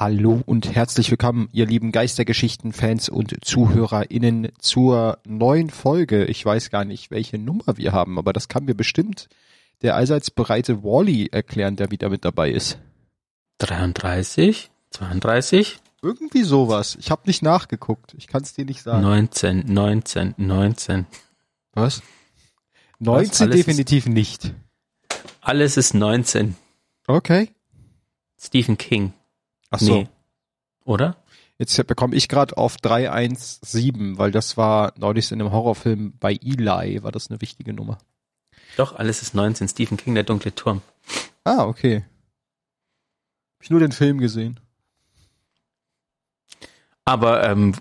Hallo und herzlich willkommen, ihr lieben Geistergeschichten-Fans und ZuhörerInnen zur neuen Folge. Ich weiß gar nicht, welche Nummer wir haben, aber das kann mir bestimmt der allseits bereite Wally erklären, der wieder mit dabei ist. 33? 32? Irgendwie sowas. Ich habe nicht nachgeguckt. Ich kann es dir nicht sagen. 19, 19, 19. Was? 19 Alles definitiv nicht. Alles ist 19. Okay. Stephen King. Ach so. Nee. Oder? Jetzt bekomme ich gerade auf 317, weil das war neulich in einem Horrorfilm bei Eli, war das eine wichtige Nummer. Doch, alles ist 19. Stephen King, der dunkle Turm. Ah, okay. Hab ich nur den Film gesehen. Aber ähm,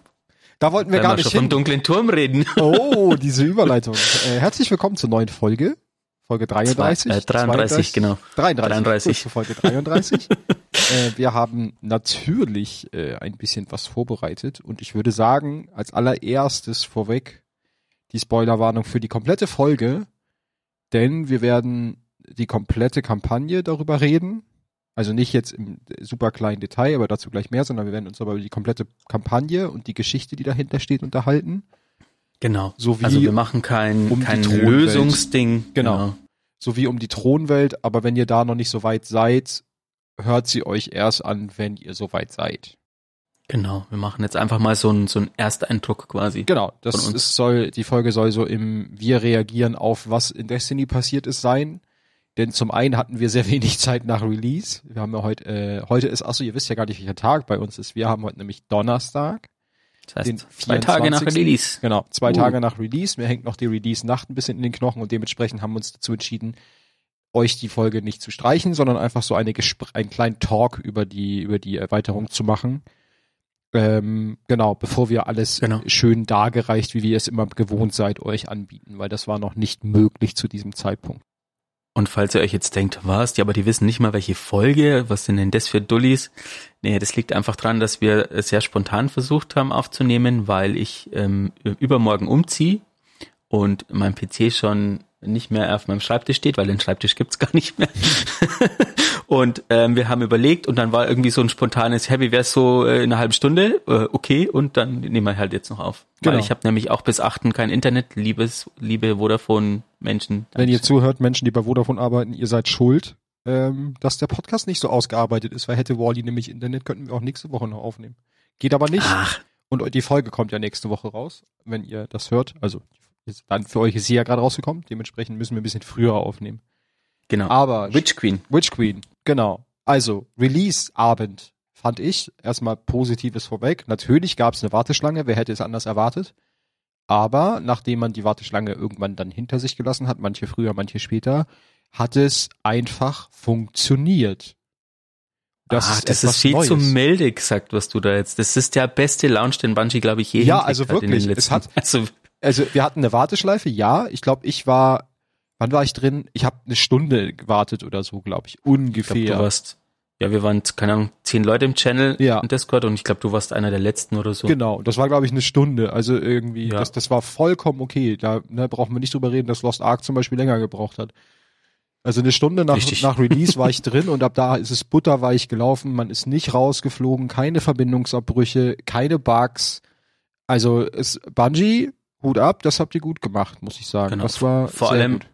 Da wollten wir gar wir nicht schon vom hin. dunklen Turm reden. Oh, diese Überleitung. Äh, herzlich willkommen zur neuen Folge. Folge 33. Zwei- äh, 33, 32, genau. 33. 33. Kurz vor Folge 33. äh, wir haben natürlich äh, ein bisschen was vorbereitet und ich würde sagen, als allererstes vorweg die Spoilerwarnung für die komplette Folge, denn wir werden die komplette Kampagne darüber reden. Also nicht jetzt im super kleinen Detail, aber dazu gleich mehr, sondern wir werden uns aber über die komplette Kampagne und die Geschichte, die dahinter steht, unterhalten. Genau. So wie also wir machen kein, um die kein. Lösungsding. Genau. sowie um die Thronwelt, aber wenn ihr da noch nicht so weit seid, hört sie euch erst an, wenn ihr so weit seid. Genau. Wir machen jetzt einfach mal so einen so einen Ersteindruck quasi. Genau, das ist, soll, die Folge soll so im Wir reagieren auf was in Destiny passiert ist sein. Denn zum einen hatten wir sehr wenig Zeit nach Release. Wir haben ja heute, äh, heute ist, achso, ihr wisst ja gar nicht, welcher Tag bei uns ist. Wir haben heute nämlich Donnerstag. Das heißt, zwei Tage nach 24.. Release. Genau, zwei Uh. Tage nach Release. Mir hängt noch die Release-Nacht ein bisschen in den Knochen und dementsprechend haben wir uns dazu entschieden, euch die Folge nicht zu streichen, sondern einfach so eine Gespr einen kleinen Talk über die, über die Erweiterung zu machen. Ähm, genau, bevor wir alles Genau. schön dargereicht, wie wir es immer gewohnt seid, euch anbieten, weil das war noch nicht möglich zu diesem Zeitpunkt. Und falls ihr euch jetzt denkt, was, die, aber die wissen nicht mal, welche Folge, was sind denn das für Dullis? Nee, das liegt einfach dran, dass wir es sehr spontan versucht haben aufzunehmen, weil ich ähm, übermorgen umziehe und mein PC schon nicht mehr auf meinem Schreibtisch steht, weil den Schreibtisch gibt's gar nicht mehr. und ähm, wir haben überlegt und dann war irgendwie so ein spontanes, hey, wie wär's so äh, in einer halben Stunde? Äh, okay, und dann nehmen wir halt jetzt noch auf. Genau. Weil ich habe nämlich auch bis achten kein Internet, liebes, liebe Vodafone-Menschen. Wenn ihr zuhört, Menschen, die bei Vodafone arbeiten, ihr seid schuld, ähm, dass der Podcast nicht so ausgearbeitet ist, weil hätte Wally nämlich Internet, könnten wir auch nächste Woche noch aufnehmen. Geht aber nicht. Ach, Und die Folge kommt ja nächste Woche raus, wenn ihr das hört. Also ist, dann für euch ist sie ja gerade rausgekommen. Dementsprechend müssen wir ein bisschen früher aufnehmen. genau. Aber Witch Queen. Witch Queen, genau. Also Release-Abend fand ich erstmal Positives vorweg. Natürlich gab es eine Warteschlange. Wer hätte es anders erwartet? Aber nachdem man die Warteschlange irgendwann dann hinter sich gelassen hat, manche früher, manche später, hat es einfach funktioniert. Das, ah, das etwas ist viel Neues. zu milde gesagt, was du da jetzt. Das ist der beste Launch, den Bungie, glaube ich, je Ja, also hat in den wirklich, letzten- es hat- also, Also wir hatten eine Warteschleife, ja. Ich glaube, ich war, wann war ich drin? Ich habe eine Stunde gewartet oder so, glaube ich, ich glaube, ungefähr. du warst, ja, wir waren, keine Ahnung, zehn Leute im Channel Ja. im Discord und ich glaube, du warst einer der letzten oder so. Genau, das war glaube ich eine Stunde. Also irgendwie, Ja. das, das war vollkommen okay. Da ne, brauchen wir nicht drüber reden, dass Lost Ark zum Beispiel länger gebraucht hat. Also eine Stunde nach, Richtig. nach Release war ich drin und ab da ist es butterweich gelaufen. Man ist nicht rausgeflogen, keine Verbindungsabbrüche, keine Bugs. Also es Bungie, Hut ab, das habt ihr gut gemacht, muss ich sagen. Genau. Das war Vor allem gut.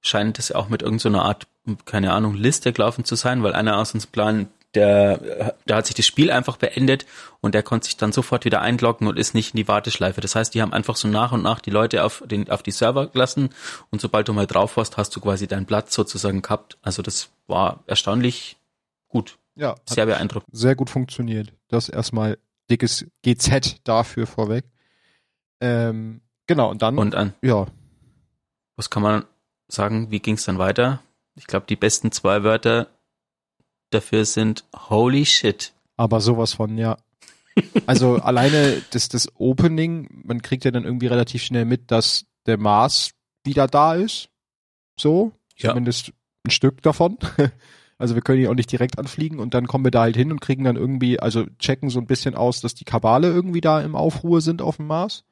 scheint es ja auch mit irgendeiner Art, keine Ahnung, Liste gelaufen zu sein, weil einer aus uns Plan, der, der hat sich das Spiel einfach beendet und der konnte sich dann sofort wieder einloggen und ist nicht in die Warteschleife. Das heißt, die haben einfach so nach und nach die Leute auf den, auf die Server gelassen und sobald du mal drauf warst, hast du quasi deinen Platz sozusagen gehabt. Also das war erstaunlich gut. Ja, Sehr beeindruckend. sehr gut funktioniert. Das erstmal dickes GZ dafür vorweg. Ähm, genau, und dann, Und an, ja, was kann man sagen, wie ging es dann weiter? Ich glaube, die besten zwei Wörter dafür sind Holy shit. aber sowas von, ja. Also alleine das, das Opening, man kriegt ja dann irgendwie relativ schnell mit, dass der Mars wieder da ist. So, Ja. zumindest ein Stück davon. Also wir können ihn auch nicht direkt anfliegen und dann kommen wir da halt hin und kriegen dann irgendwie, also checken so ein bisschen aus, dass die Kabale irgendwie da im Aufruhr sind auf dem Mars.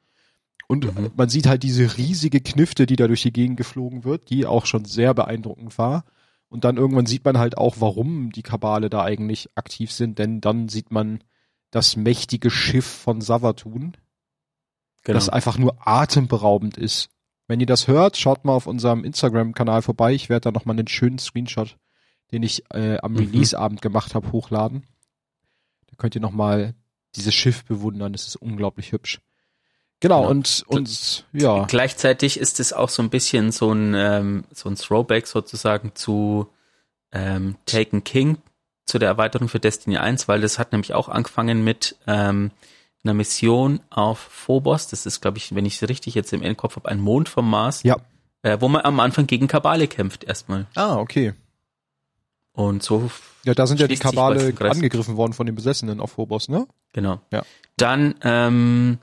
Und Mhm. man sieht halt diese riesige Knifte, die da durch die Gegend geflogen wird, die auch schon sehr beeindruckend war. Und dann irgendwann sieht man halt auch, warum die Kabale da eigentlich aktiv sind, denn dann sieht man das mächtige Schiff von Savatun, Genau. das einfach nur atemberaubend ist. Wenn ihr das hört, schaut mal auf unserem Instagram-Kanal vorbei. Ich werde da nochmal einen schönen Screenshot, den ich äh, am Mhm. Release-Abend gemacht habe, hochladen. Da könnt ihr nochmal dieses Schiff bewundern. Das ist unglaublich hübsch. Genau, Genau. und, und ja, Gleichzeitig ist es auch so ein bisschen so ein, ähm, so ein Throwback sozusagen zu ähm, Taken King, zu der Erweiterung für Destiny 1, weil das hat nämlich auch angefangen mit ähm, einer Mission auf Phobos. Das ist, glaube ich, wenn ich es richtig jetzt im Kopf habe, ein Mond vom Mars, ja. äh, wo man am Anfang gegen Kabale kämpft erstmal. Ah, okay. Und so Ja, da sind ja die Kabale angegriffen worden von den Besessenen auf Phobos, ne? Genau. Ja. Dann ähm,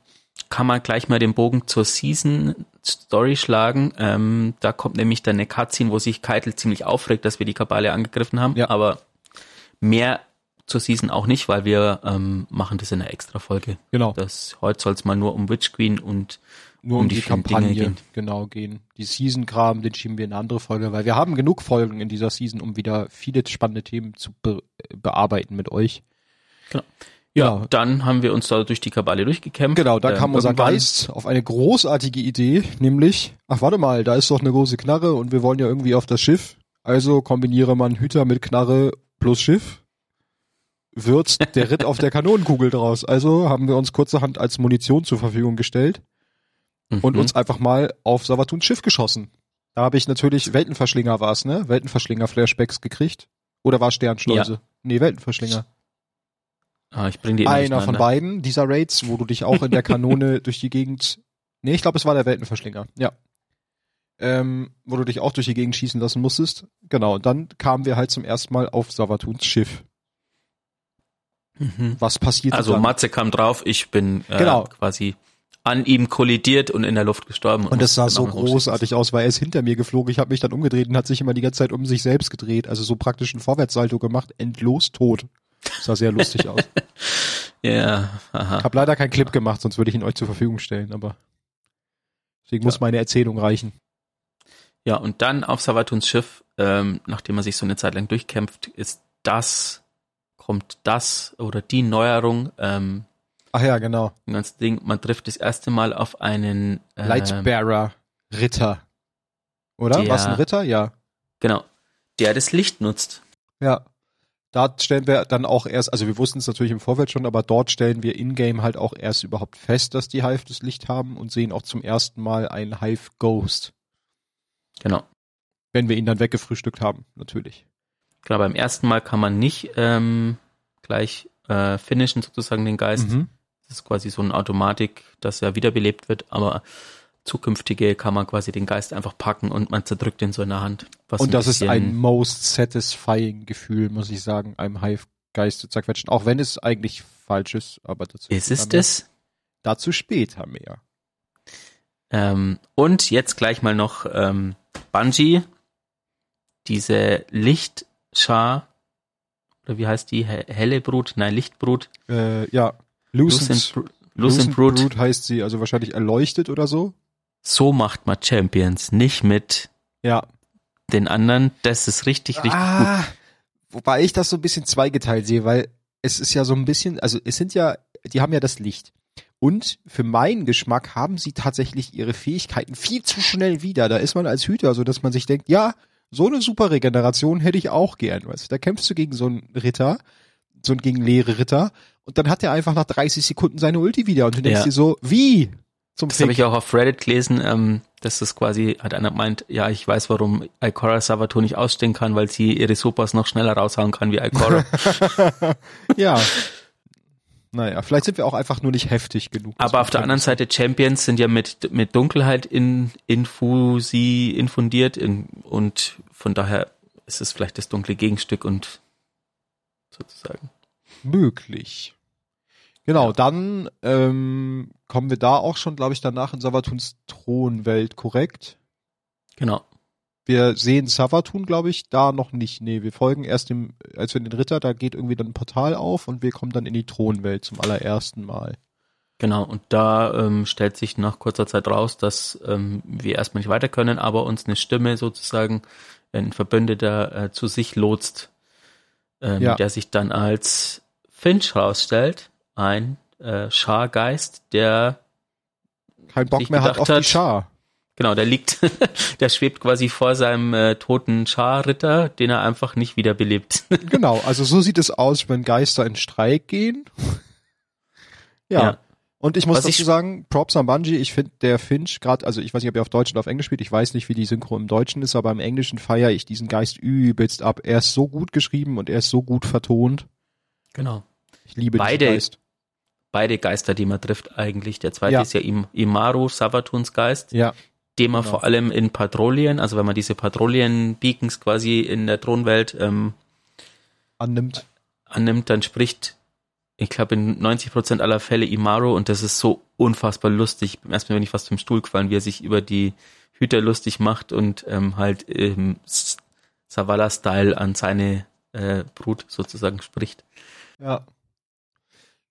kann man gleich mal den Bogen zur Season Story schlagen. Ähm, da kommt nämlich dann eine Cutscene, wo sich Keitel ziemlich aufregt, dass wir die Kabale angegriffen haben. Ja. Aber mehr zur Season auch nicht, weil wir ähm, machen das in einer extra Folge. Genau. Das heute soll es mal nur um Witch Queen und Nur um, um die, die Kampagne gehen. genau gehen. Die Season-Kram, den schieben wir in eine andere Folge, weil wir haben genug Folgen in dieser Season, um wieder viele spannende Themen zu be bearbeiten mit euch. ja, Ja. dann haben wir uns da durch die Kabale durchgekämpft. Genau, da Ähm, kam unser Geist auf eine großartige Idee, nämlich, ach warte mal, da ist doch eine große Knarre und wir wollen ja irgendwie auf das Schiff. Also kombiniere man Hüter mit Knarre plus Schiff. Wird der Ritt auf der Kanonenkugel draus. Also haben wir uns kurzerhand als Munition zur Verfügung gestellt und Mhm. uns einfach mal auf Savatuns Schiff geschossen. Da habe ich natürlich Weltenverschlinger war's, ne? Weltenverschlinger-Flashbacks gekriegt. Oder war Sternschleuse? Nee, Weltenverschlinger. Ah, ich bring die Einer von beiden dieser Raids, wo du dich auch in der Kanone durch die Gegend. Nee, ich glaube, es war der Weltenverschlinger. Ja. Ähm, wo du dich auch durch die Gegend schießen lassen musstest. Genau. Und dann kamen wir halt zum ersten Mal auf Savatuns Schiff. Mhm. Was passiert Also dann? Matze kam drauf, ich bin äh, Genau. quasi an ihm kollidiert und in der Luft gestorben. Und das sah so großartig aus, weil er ist hinter mir geflogen. Ich habe mich dann umgedreht und hat sich immer die ganze Zeit um sich selbst gedreht. Also so praktisch ein Vorwärtssalto gemacht, endlos tot. Sah sehr lustig aus. Ja, aha. Hab leider keinen Clip gemacht, sonst würde ich ihn euch zur Verfügung stellen, aber deswegen muss Ja. meine Erzählung reichen. Ja, und dann auf Savatuns Schiff, ähm, nachdem er sich so eine Zeit lang durchkämpft, ist das, kommt das oder die Neuerung, ähm, Ach ja, genau. ein ganzes Ding, man trifft das erste Mal auf einen ähm, Lightbearer Ritter. Oder? Der- Was ein Ritter? Ja. Genau, der das Licht nutzt. Ja. Da stellen wir dann auch erst, also wir wussten es natürlich im Vorfeld schon, aber dort stellen wir in-game halt auch erst überhaupt fest, dass die Hive das Licht haben und sehen auch zum ersten Mal einen Hive Ghost. Genau. Wenn wir ihn dann weggefrühstückt haben, natürlich. Genau, beim ersten Mal kann man nicht ähm, gleich äh, finishen sozusagen den Geist. Mhm. Das ist quasi so eine Automatik, dass er wiederbelebt wird, aber zukünftige kann man quasi den Geist einfach packen und man zerdrückt ihn so in der Hand. Und das ist ein most satisfying Gefühl, muss ich sagen, einem Hive-Geist zu zerquetschen. Auch wenn es eigentlich falsch ist, aber dazu Ist es das? Dazu später mehr. Ähm, und jetzt gleich mal noch ähm, Bungie, diese Lichtschar, oder wie heißt die? He- Helle Brut? Nein, Lichtbrut. Äh, ja. Lucent, Lucent, Bru- Lucent Brut. Brut heißt sie, also wahrscheinlich erleuchtet oder so. So macht man Champions, nicht mit Ja. den anderen. Das ist richtig, richtig gut. ah, Wobei ich das so ein bisschen zweigeteilt sehe, weil es ist ja so ein bisschen, also es sind ja, die haben ja das Licht. Und für meinen Geschmack haben sie tatsächlich ihre Fähigkeiten viel zu schnell wieder. Da ist man als Hüter so, dass man sich denkt, ja, so eine super Regeneration hätte ich auch gern. Weißt du? Da kämpfst du gegen so einen Ritter, so einen gegen leere Ritter, und dann hat er einfach nach 30 Sekunden seine Ulti wieder. Und du denkst Ja. dir so, wie? Zum Das habe ich auch auf Reddit gelesen, ähm, dass das quasi, hat einer gemeint, ja, ich weiß, warum Ikora Savato nicht ausstehen kann, weil sie ihre Supers noch schneller raushauen kann wie Ikora. ja. Naja, vielleicht sind wir auch einfach nur nicht heftig genug. Aber auf der anderen Seite, Champions sind ja mit, mit Dunkelheit in, infusi, infundiert in, und von daher ist es vielleicht das dunkle Gegenstück und sozusagen. möglich. Genau, Ja. dann ähm, kommen wir da auch schon, glaube ich, danach in Savatuns Thronwelt, korrekt? Genau. Wir sehen Savatun, glaube ich, da noch nicht. Nee, wir folgen erst dem, als wir in den Ritter, da geht irgendwie dann ein Portal auf und wir kommen dann in die Thronwelt zum allerersten Mal. Genau, und da ähm, stellt sich nach kurzer Zeit raus, dass ähm, wir erstmal nicht weiter können, aber uns eine Stimme sozusagen, ein Verbündeter äh, zu sich lotst, ähm, Ja. der sich dann als Finch rausstellt, ein äh, Schargeist, der Kein Bock mehr hat auf die Schar. Genau, der liegt, der schwebt quasi vor seinem äh, toten Scharritter, den er einfach nicht wiederbelebt. Genau, also so sieht es aus, wenn Geister in Streik gehen. Ja. Ja. Und ich muss Was dazu ich- sagen, Props an Bungie, ich finde der Finch gerade, also ich weiß nicht, ob er auf Deutsch oder auf Englisch spielt, ich weiß nicht, wie die Synchro im Deutschen ist, aber im Englischen feiere ich diesen Geist übelst ab. Er ist so gut geschrieben und er ist so gut vertont. Genau. Ich liebe Beide- diesen Geist. Beide Geister, die man trifft eigentlich. Der zweite Ja. ist ja Im Imaru, Savatuns Geist, Ja, den man Genau. vor allem in Patrouillen, also wenn man diese Patrouillen-Beacons quasi in der Thronwelt ähm, annimmt. annimmt, dann spricht, ich glaube, in 90 Prozent aller Fälle Imaru und das ist so unfassbar lustig. Erstmal bin ich fast vom Stuhl gefallen, wie er sich über die Hüter lustig macht und ähm, halt ähm, Savala-Style an seine äh, Brut sozusagen spricht. Ja.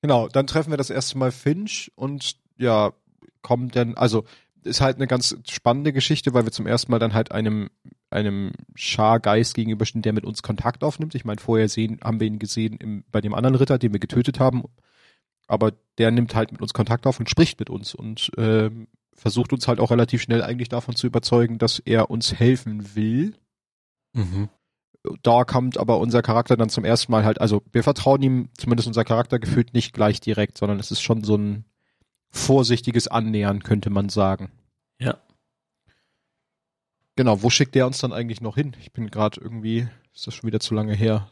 Genau, dann treffen wir das erste Mal Finch und ja, kommen dann, also ist halt eine ganz spannende Geschichte, weil wir zum ersten Mal dann halt einem einem Schargeist gegenüberstehen, der mit uns Kontakt aufnimmt. Ich meine, vorher sehen, haben wir ihn gesehen im, bei dem anderen Ritter, den wir getötet haben, aber der nimmt halt mit uns Kontakt auf und spricht mit uns und ähm, versucht uns halt auch relativ schnell eigentlich davon zu überzeugen, dass er uns helfen will Mhm. Da kommt aber unser Charakter dann zum ersten Mal halt, also wir vertrauen ihm, zumindest unser Charakter gefühlt nicht gleich direkt, sondern es ist schon so ein vorsichtiges Annähern, könnte man sagen. Ja. Genau, wo schickt der uns dann eigentlich noch hin? Ich bin gerade irgendwie, ist das schon wieder zu lange her.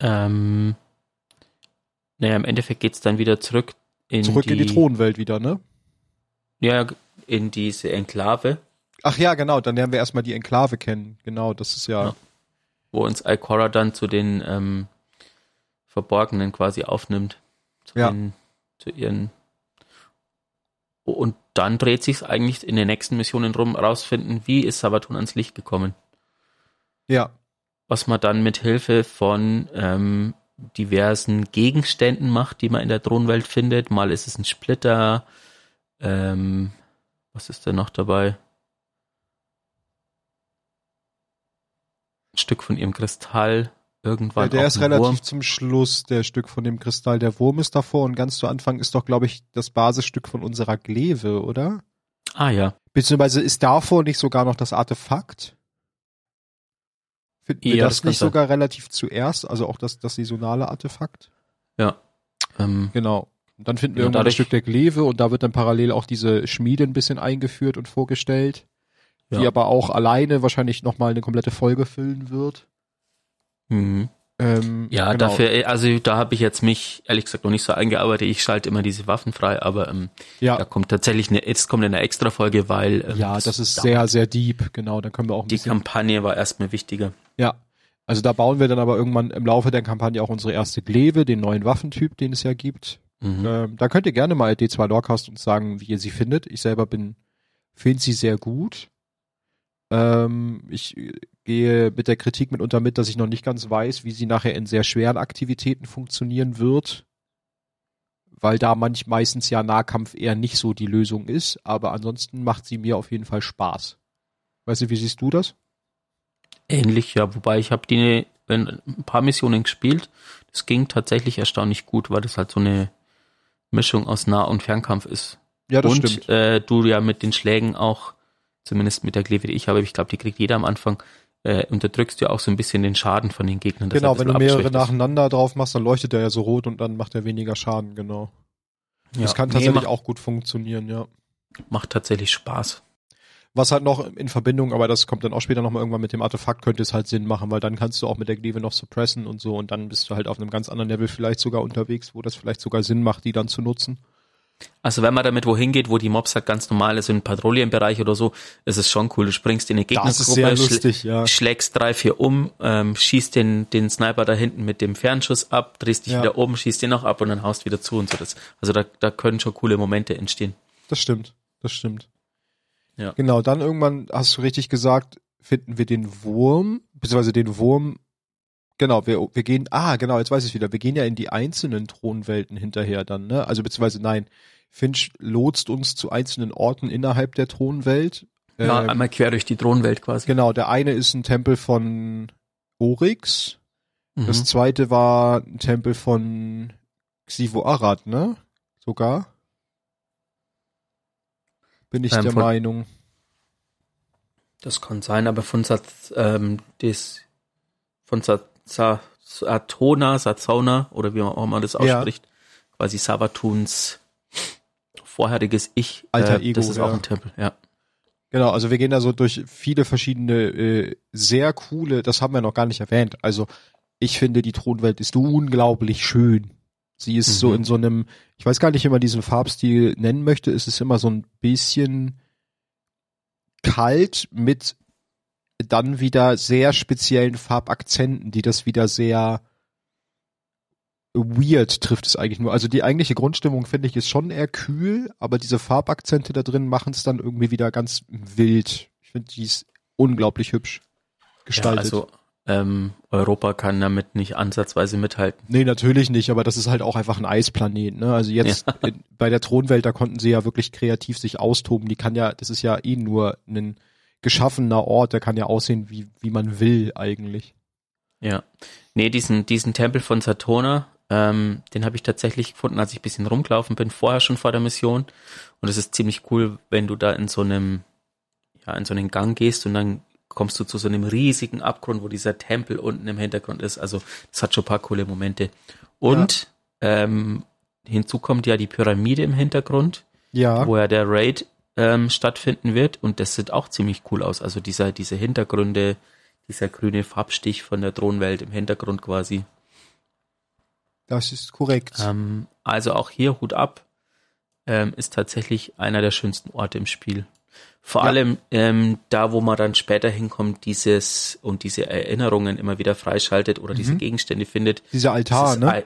Ähm, naja, im Endeffekt geht's dann wieder zurück in Zurück die, in die Thronwelt wieder, ne? Ja, in diese Enklave, Ach ja, genau, dann lernen wir erstmal die Enklave kennen. Genau, das ist ja, Ja. wo uns Ikora dann zu den ähm, Verborgenen quasi aufnimmt. Zu, Ja. den, zu ihren und dann dreht sich's eigentlich in den nächsten Missionen rum, rausfinden, wie ist Sabatun ans Licht gekommen. ja, Was man dann mit Hilfe von ähm, diversen Gegenständen macht, die man in der Thronwelt findet. Mal ist es ein Splitter. Ähm, was ist denn noch dabei? Stück von ihrem Kristall. Irgendwann. ja der ist ein relativ Wurm. zum Schluss, der Stück von dem Kristall. Der Wurm ist davor und ganz zu Anfang ist doch, glaube ich, das Basisstück von unserer Gleve, oder? Ah ja. Beziehungsweise ist davor nicht sogar noch das Artefakt? Finden wir Ja, das, das kann nicht sogar relativ zuerst? Also auch das, das saisonale Artefakt? Ähm, Genau. Und dann finden wir Ja, irgendwann das dadurch- Stück der Gleve und da wird dann parallel auch diese Schmiede ein bisschen eingeführt und vorgestellt, die aber auch alleine wahrscheinlich nochmal eine komplette Folge füllen wird. mhm. Ähm, Ja, genau. dafür, also da habe ich jetzt mich ehrlich gesagt noch nicht so eingearbeitet. Ich schalte immer diese Waffen frei, aber ähm, da Ja, kommt tatsächlich eine, jetzt kommt eine extra Folge, weil ähm, ja, das ist dauert. sehr, sehr deep. Genau, dann können wir auch ein Die bisschen Kampagne war erstmal wichtiger. Ja. Also da bauen wir dann aber irgendwann im Laufe der Kampagne auch unsere erste Gleve, den neuen Waffentyp, den es ja gibt. Mhm. Ähm, da könnt ihr gerne mal D2 Lorecast uns sagen, wie ihr sie findet. Ich selber bin, finde sie sehr gut. Ähm, ich äh, gehe mit der Kritik mitunter mit, dass ich noch nicht ganz weiß, wie sie nachher in sehr schweren Aktivitäten funktionieren wird. Weil da manch meistens ja Nahkampf eher nicht so die Lösung ist, aber ansonsten macht sie mir auf jeden Fall Spaß. Weißt du, wie siehst du das? Ähnlich, ja, wobei ich habe die in ein paar Missionen gespielt. Das ging tatsächlich erstaunlich gut, weil das halt so eine Mischung aus Nah- und Fernkampf ist. Ja, das und stimmt. Äh, du ja mit den Schlägen auch, zumindest mit der Gleve, die ich habe, ich glaube, die kriegt jeder am Anfang, äh, unterdrückst du ja auch so ein bisschen den Schaden von den Gegnern. er Genau, wenn du mehrere nacheinander drauf machst, dann leuchtet der ja so rot und dann macht er weniger Schaden, genau. Ja, Das kann nee, tatsächlich macht, auch gut funktionieren, ja. macht tatsächlich Spaß. Was halt noch in Verbindung, aber das kommt dann auch später nochmal irgendwann mit dem Artefakt, könnte es halt Sinn machen, weil dann kannst du auch mit der Gleve noch suppressen und so und dann bist du halt auf einem ganz anderen Level vielleicht sogar unterwegs, wo das vielleicht sogar Sinn macht, die dann zu nutzen. Also wenn man damit wohin geht, wo die Mobs halt ganz normal ist, im Patrouillenbereich oder so, ist es schon cool. Du springst in eine Gegnergruppe, lustig, ja. schlägst drei, vier um, ähm, schießt den, den Sniper da hinten mit dem Fernschuss ab, drehst dich Ja. wieder um, schießt den noch ab und dann haust wieder zu und so. Das, also da, da können schon coole Momente entstehen. Das stimmt, das stimmt. Ja. Genau, dann irgendwann hast du richtig gesagt, finden wir den Wurm, beziehungsweise den Wurm Genau, wir, wir gehen, ah, genau, jetzt weiß ich wieder, wir gehen ja in die einzelnen Thronwelten hinterher dann, ne? Also beziehungsweise nein, Finch lotst uns zu einzelnen Orten innerhalb der Thronwelt. Ja, Ähm, einmal quer durch die Thronwelt quasi. Genau, der eine ist ein Tempel von Oryx, das Mhm. zweite war ein Tempel von Xivo Arad, ne? Sogar. Bin ich Ähm, der Meinung. Das kann sein, aber von Sat, ähm, des, von Sat, Sa, Satona, Satsona, oder wie auch immer das Ja. ausspricht, quasi Savatuns vorheriges Ich, Alter äh, Ego, das ist ja. auch ein Tempel, ja. Genau, also wir gehen da so durch viele verschiedene, äh, sehr coole, das haben wir noch gar nicht erwähnt. Also ich finde, die Thronwelt ist unglaublich schön. Sie ist so Mhm. in so einem, ich weiß gar nicht, wie man diesen Farbstil nennen möchte, es ist immer so ein bisschen kalt mit dann wieder sehr speziellen Farbakzenten, die das wieder sehr weird trifft es eigentlich nur. Also die eigentliche Grundstimmung finde ich ist schon eher kühl, aber diese Farbakzente da drin machen es dann irgendwie wieder ganz wild. Ich finde die ist unglaublich hübsch ja gestaltet. also ähm, Europa kann damit nicht ansatzweise mithalten. Nee, natürlich nicht, aber das ist halt auch einfach ein Eisplanet, ne? Also jetzt in, bei der Thronwelt, da konnten sie ja wirklich kreativ sich austoben. Die kann ja, das ist ja eh nur ein geschaffener Ort, der kann ja aussehen, wie, wie man will eigentlich. Ja. Nee, diesen, diesen Tempel von Satona, ähm, den habe ich tatsächlich gefunden, als ich ein bisschen rumgelaufen bin, vorher schon vor der Mission. Und es ist ziemlich cool, wenn du da in so einem, ja, in so einen Gang gehst und dann kommst du zu so einem riesigen Abgrund, wo dieser Tempel unten im Hintergrund ist. Also das hat schon ein paar coole Momente. Und ähm, hinzu kommt ja die Pyramide im Hintergrund, Ja, wo ja der Raid ähm, stattfinden wird. Und das sieht auch ziemlich cool aus. Also dieser, diese Hintergründe, dieser grüne Farbstich von der Thronwelt im Hintergrund quasi. das ist korrekt. Ähm, also auch hier Hut ab, ähm, ist tatsächlich einer der schönsten Orte im Spiel. Vor Ja. allem ähm, da, wo man dann später hinkommt, dieses und diese Erinnerungen immer wieder freischaltet oder diese Mhm. Gegenstände findet. Dieser Altar, dieses, ne?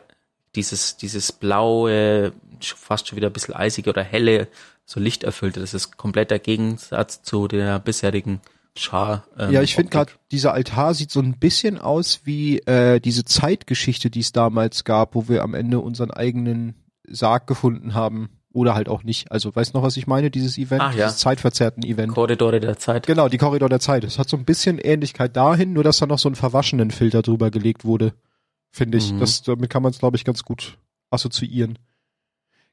Dieses, dieses blaue, fast schon wieder ein bisschen eisige oder helle, so lichterfüllte, das ist kompletter Gegensatz zu der bisherigen Schar. ähm, Ja, ich finde gerade, dieser Altar sieht so ein bisschen aus wie äh, diese Zeitgeschichte, die es damals gab, wo wir am Ende unseren eigenen Sarg gefunden haben. Oder halt auch nicht. Also, weißt du noch, was ich meine, dieses Event? Ach ja. Dieses zeitverzerrten Event. Korridore der Zeit. Genau, die Korridor der Zeit. Es hat so ein bisschen Ähnlichkeit dahin, nur dass da noch so ein verwaschenen Filter drüber gelegt wurde. Finde ich. Mhm. Das, damit kann man es, glaube ich, ganz gut assoziieren.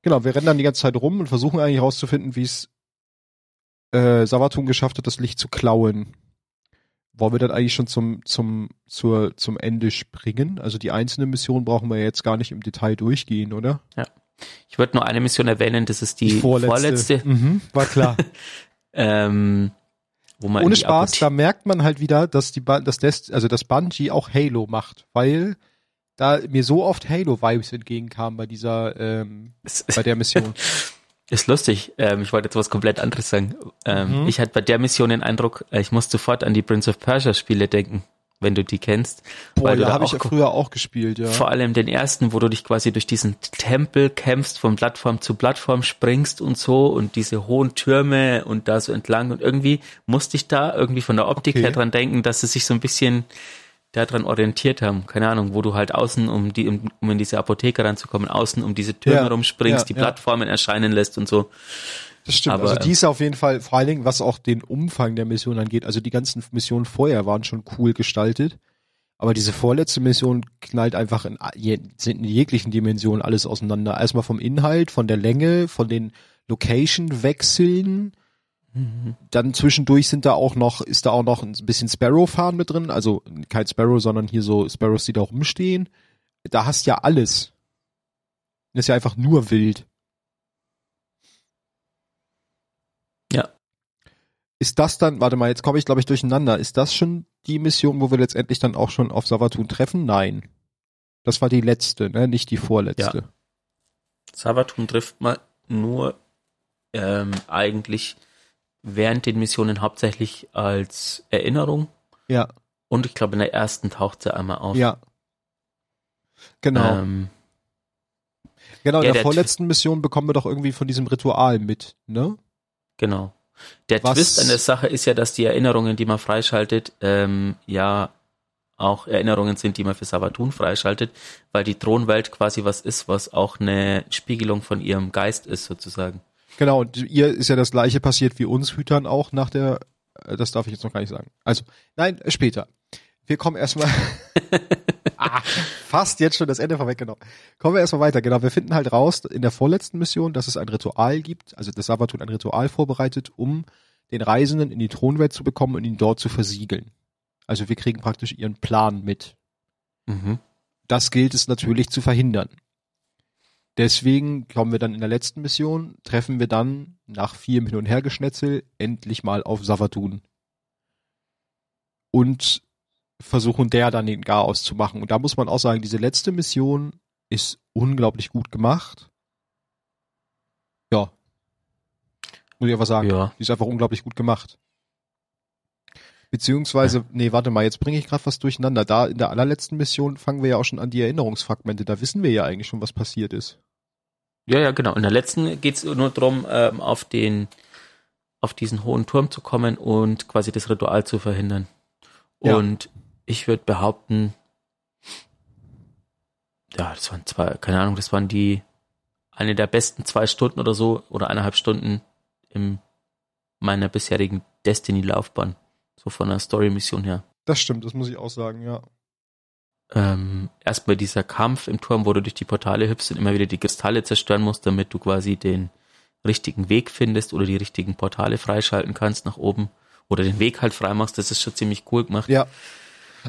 Genau, wir rennen dann die ganze Zeit rum und versuchen eigentlich herauszufinden, wie es äh, Savatun geschafft hat, das Licht zu klauen. Wollen wir dann eigentlich schon zum, zum, zur, zum Ende springen? Also die einzelnen Missionen brauchen wir jetzt gar nicht im Detail durchgehen, oder? Ich würde nur eine Mission erwähnen, das ist die, vorletzte, Mhm, war klar. ähm, wo man in Ohne die Spaß, Apothe- da merkt man halt wieder, dass die Ba- dass das, also das Bungie auch Halo macht, weil da mir so oft Halo-Vibes entgegenkamen bei dieser, ähm, Es bei der Mission. ist lustig. Ähm, ich wollte jetzt was komplett anderes sagen. Ähm, Mhm. Ich hatte bei der Mission den Eindruck, äh, ich muss sofort an die Prince of Persia Spiele denken, wenn du die kennst. Boah, da habe ich ja früher auch gespielt, ja. Vor allem den ersten, wo du dich quasi durch diesen Tempel kämpfst, von Plattform zu Plattform springst und so und diese hohen Türme und da so entlang und irgendwie musste ich da irgendwie von der Optik Okay. her dran denken, dass sie sich so ein bisschen daran orientiert haben. Keine Ahnung, wo du halt außen, um die, um, um in diese Apotheke ranzukommen, außen um diese Türme Ja, rumspringst, ja, die ja. Plattformen erscheinen lässt und so. Das stimmt. Aber, also die ist auf jeden Fall, vor allen Dingen, was auch den Umfang der Mission angeht, also die ganzen Missionen vorher waren schon cool gestaltet. Aber diese vorletzte Mission knallt einfach in, sind in jeglichen Dimensionen alles auseinander. Erstmal vom Inhalt, von der Länge, von den Location-Wechseln. Dann zwischendurch sind da auch noch, ist da auch noch ein bisschen Sparrow-Fahren mit drin. Also kein Sparrow, sondern hier so Sparrows, die da rumstehen. Da hast ja alles. Das ist ja einfach nur wild. Ja. Ist das dann, warte mal, jetzt komme ich glaube ich durcheinander. Ist das schon die Mission, wo wir letztendlich dann auch schon auf Savatun treffen? Nein. Das war die letzte, ne? Nicht die vorletzte. Savatun trifft man nur ähm, eigentlich während den Missionen hauptsächlich als Erinnerung Ja, und ich glaube in der ersten taucht sie einmal auf. ja. Genau. Ähm, genau, in ja, der der vorletzten Mission bekommen wir doch irgendwie von diesem Ritual mit, ne? genau. Der Was- Twist an der Sache ist ja, dass die Erinnerungen, die man freischaltet, ähm, ja auch Erinnerungen sind, die man für Savatun freischaltet, weil die Thronwelt quasi was ist, was auch eine Spiegelung von ihrem Geist ist, sozusagen. Genau, und ihr ist ja das gleiche passiert wie uns Hütern auch nach der, äh, das darf ich jetzt noch gar nicht sagen. Also, nein, später. Wir kommen erstmal, ah, fast jetzt schon das Ende vorweggenommen. Kommen wir erstmal weiter. Genau, wir finden halt raus in der vorletzten Mission, dass es ein Ritual gibt, also das Savatun ein Ritual vorbereitet, um den Reisenden in die Thronwelt zu bekommen und ihn dort zu versiegeln. Also wir kriegen praktisch ihren Plan mit. Mhm. Das gilt es natürlich zu verhindern. Deswegen kommen wir dann in der letzten Mission, treffen wir dann nach vier Hin- und Hergeschnetzel endlich mal auf Savatun. Und versuchen der dann den Garaus zu machen. Und da muss man auch sagen, diese letzte Mission ist unglaublich gut gemacht. Ja. Muss ich einfach sagen. Ja. Die ist einfach unglaublich gut gemacht. Beziehungsweise, nee, warte mal, jetzt bringe ich gerade was durcheinander. Da in der allerletzten Mission fangen wir ja auch schon an die Erinnerungsfragmente. Da wissen wir ja eigentlich schon, was passiert ist. Ja, ja, genau. In der letzten geht's nur darum, ähm, auf den, auf diesen hohen Turm zu kommen und quasi das Ritual zu verhindern. Ja. Und ich würde behaupten, ja, das waren zwei, keine Ahnung, das waren die eine der besten zwei Stunden oder so oder eineinhalb Stunden in meiner bisherigen Destiny-Laufbahn. So von der Story-Mission her. Das stimmt, das muss ich auch sagen, ja. Ähm, erstmal dieser Kampf im Turm, wo du durch die Portale hüpfst und immer wieder die Kristalle zerstören musst, damit du quasi den richtigen Weg findest oder die richtigen Portale freischalten kannst nach oben oder den Weg halt freimachst, das ist schon ziemlich cool gemacht. Ja.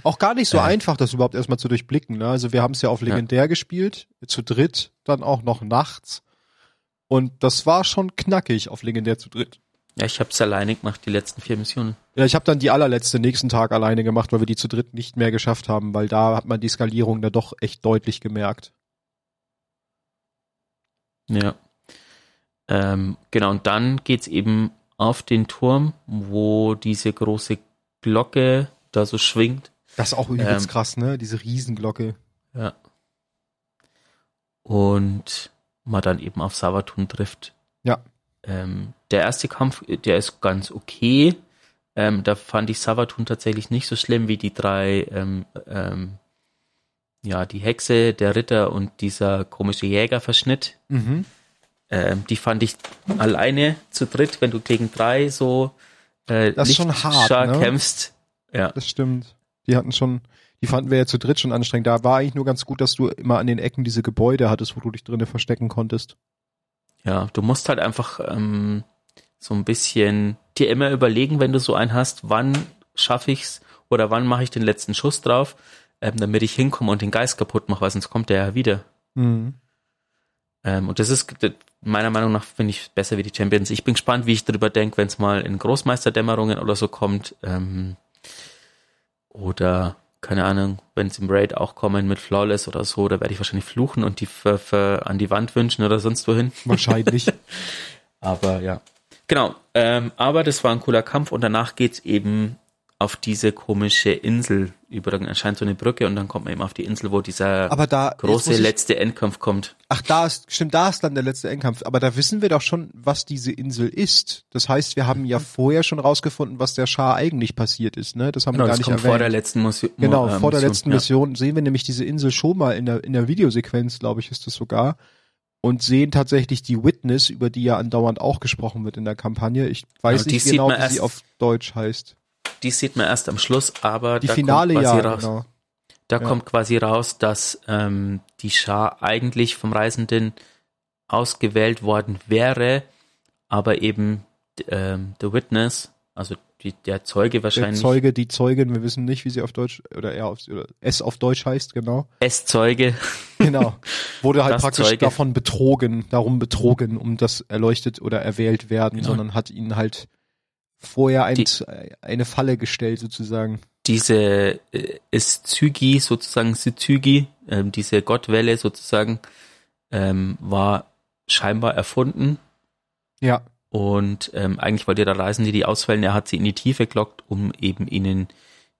Auch gar nicht so Äh. einfach, das überhaupt erstmal zu durchblicken. Ne? Also wir haben es ja auf legendär gespielt, zu dritt, dann auch noch nachts. Und das war schon knackig auf legendär zu dritt. Ja, ich habe es alleine gemacht, die letzten vier Missionen. Ja, ich habe dann die allerletzte nächsten Tag alleine gemacht, weil wir die zu dritt nicht mehr geschafft haben, weil da hat man die Skalierung da doch echt deutlich gemerkt. Ja. Ähm, genau, und dann geht's eben auf den Turm, wo diese große Glocke da so schwingt. Das ist auch übelst Ähm. krass, ne? Diese Riesenglocke. Ja. Und man dann eben auf Savatun trifft. Ja. Ähm, der erste Kampf, der ist ganz okay. Ähm, da fand ich Savatun tatsächlich nicht so schlimm wie die drei, ähm, ähm, ja, die Hexe, der Ritter und dieser komische Jägerverschnitt. Mhm. Ähm, die fand ich alleine zu dritt, wenn du gegen drei so äh, Das ist schon hart, ne? kämpfst. Ja, Das stimmt. Die hatten schon, die fanden wir ja zu dritt schon anstrengend. Da war eigentlich nur ganz gut, dass du immer an den Ecken diese Gebäude hattest, wo du dich drinnen verstecken konntest. ja, du musst halt einfach ähm, so ein bisschen dir immer überlegen, wenn du so einen hast, wann schaffe ich's oder wann mache ich den letzten Schuss drauf, ähm, damit ich hinkomme und den Geist kaputt mache, weil sonst kommt der ja wieder. Mhm. Ähm, und das ist meiner Meinung nach finde ich besser wie die Champions. Ich bin gespannt, wie ich drüber denke, wenn es mal in Großmeisterdämmerungen oder so kommt. Ähm, oder keine Ahnung, wenn es im Raid auch kommen mit Flawless oder so, da werde ich wahrscheinlich fluchen und die für, für an die Wand wünschen oder sonst wohin. Wahrscheinlich. Aber ja. Genau. Ähm, aber das war ein cooler Kampf und danach geht's eben auf diese komische Insel über. Dann erscheint so eine Brücke und dann kommt man eben auf die Insel, wo dieser Aber da große letzte Endkampf kommt. Ach, da ist, stimmt, da ist dann der letzte Endkampf. Aber da wissen wir doch schon, was diese Insel ist. Das heißt, wir haben ja vorher schon rausgefunden, was der Schar eigentlich passiert ist, ne? Das haben Genau, wir gar das nicht kommt erwähnt. vor der letzten Mission. genau, äh, vor der letzten ja. Mission sehen wir nämlich diese Insel schon mal in der, in der Videosequenz, glaube ich, ist das sogar. Und sehen tatsächlich die Witness, über die ja andauernd auch gesprochen wird in der Kampagne. Ich weiß Ja, die nicht genau, wie sie auf Deutsch heißt. Die sieht man erst am Schluss, aber Die da Finale kommt quasi ja, raus. genau. Da Ja. kommt quasi raus, dass ähm, die Schar eigentlich vom Reisenden ausgewählt worden wäre, aber eben ähm, The Witness, also die, der Zeuge Der wahrscheinlich, Zeuge, die Zeugin, wir wissen nicht, wie sie auf Deutsch, oder er auf, oder es auf Deutsch heißt, genau. S-Zeuge, Genau. Wurde halt Das praktisch Zeuge. davon betrogen, darum betrogen, um das erleuchtet oder erwählt werden, Genau. sondern hat ihnen halt vorher ein, Die- eine Falle gestellt sozusagen. diese äh, ist Zygi, sozusagen Zygi, ähm, diese Gottwelle sozusagen, ähm, war scheinbar erfunden Ja, Und ähm, eigentlich wollte der Reisende die auswählen, er hat sie in die Tiefe gelockt, um eben ihnen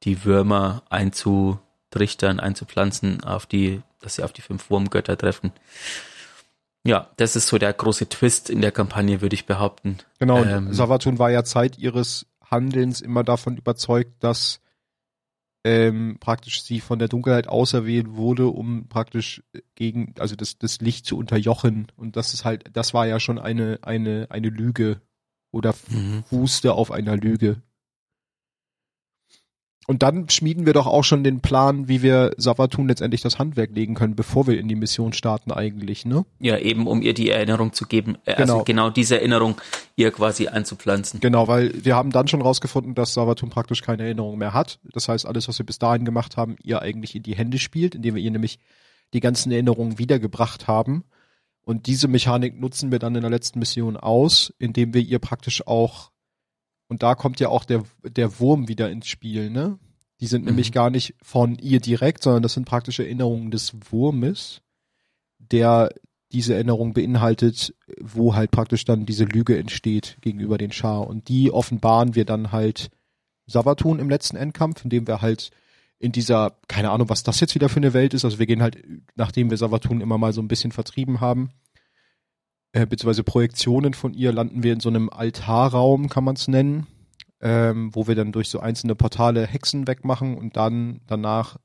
die Würmer einzutrichtern, einzupflanzen, auf die, dass sie auf die fünf Wurmgötter treffen. Ja, das ist so der große Twist in der Kampagne, würde ich behaupten. genau. Und Ähm. Savatun war ja Zeit ihres Handelns immer davon überzeugt, dass ähm, praktisch sie von der Dunkelheit auserwählt wurde, um praktisch gegen, also das, das Licht zu unterjochen. Und das ist halt, das war ja schon eine, eine, eine Lüge oder Mhm. fußte auf einer Lüge. Und dann schmieden wir doch auch schon den Plan, wie wir Savatun letztendlich das Handwerk legen können, bevor wir in die Mission starten eigentlich, ne? Ja, eben um ihr die Erinnerung zu geben, äh, also Genau. genau diese Erinnerung ihr quasi einzupflanzen. Genau, weil wir haben dann schon rausgefunden, dass Savatun praktisch keine Erinnerung mehr hat. Das heißt, alles, was wir bis dahin gemacht haben, ihr eigentlich in die Hände spielt, indem wir ihr nämlich die ganzen Erinnerungen wiedergebracht haben. Und diese Mechanik nutzen wir dann in der letzten Mission aus, indem wir ihr praktisch auch, und da kommt ja auch der, der Wurm wieder ins Spiel, ne? Die sind nämlich gar nicht von ihr direkt, sondern das sind praktisch Erinnerungen des Wurmes, der diese Erinnerung beinhaltet, wo halt praktisch dann diese Lüge entsteht gegenüber den Schar. Und die offenbaren wir dann halt Savatun im letzten Endkampf, indem wir halt in dieser, keine Ahnung, was das jetzt wieder für eine Welt ist. Also wir gehen halt, nachdem wir Savatun immer mal so ein bisschen vertrieben haben, äh, beziehungsweise Projektionen von ihr, landen wir in so einem Altarraum, kann man es nennen, ähm, wo wir dann durch so einzelne Portale Hexen wegmachen und dann danach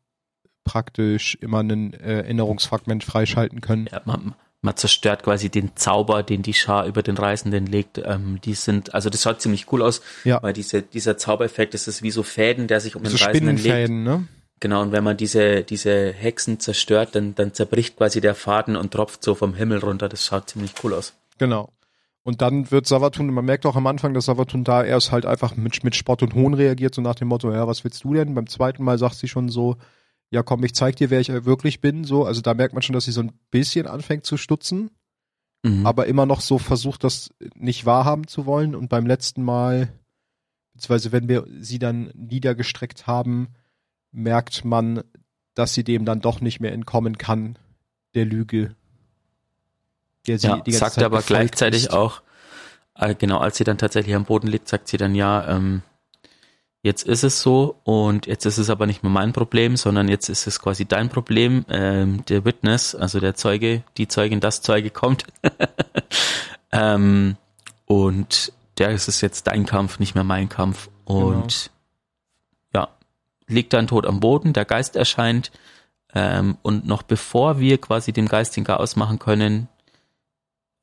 praktisch immer einen äh, Erinnerungsfragment freischalten können. Ja, man, man zerstört quasi den Zauber, den die Schar über den Reisenden legt. Ähm, die sind, also das schaut ziemlich cool aus, Ja. weil diese, dieser Zaubereffekt, das ist wie so Fäden, der sich um So den Reisenden legt. Spinnenfäden, ne? Genau, und wenn man diese, diese Hexen zerstört, dann, dann zerbricht quasi der Faden und tropft so vom Himmel runter. Das schaut ziemlich cool aus. Genau. Und dann wird Savatun, man merkt auch am Anfang, dass Savatun da erst halt einfach mit, mit Spott und Hohn reagiert, so nach dem Motto, ja, was willst du denn? Beim zweiten Mal sagt sie schon so, ja komm, ich zeig dir, wer ich wirklich bin, so. Also da merkt man schon, dass sie so ein bisschen anfängt zu stutzen, Mhm. aber immer noch so versucht, das nicht wahrhaben zu wollen. Und beim letzten Mal, beziehungsweise wenn wir sie dann niedergestreckt haben, merkt man, dass sie dem dann doch nicht mehr entkommen kann, der Lüge. Der sie ja, die ganze sagt Zeit aber gleichzeitig ist. auch, äh, genau, als sie dann tatsächlich am Boden liegt, sagt sie dann, ja, ähm, jetzt ist es so und jetzt ist es aber nicht mehr mein Problem, sondern jetzt ist es quasi dein Problem. Ähm, der Witness, also der Zeuge, die Zeugin, das Zeuge kommt. ähm, und der ist es jetzt dein Kampf, nicht mehr mein Kampf. Und ja, liegt dann tot am Boden, der Geist erscheint. Ähm, und noch bevor wir quasi dem Geist den Chaos machen können,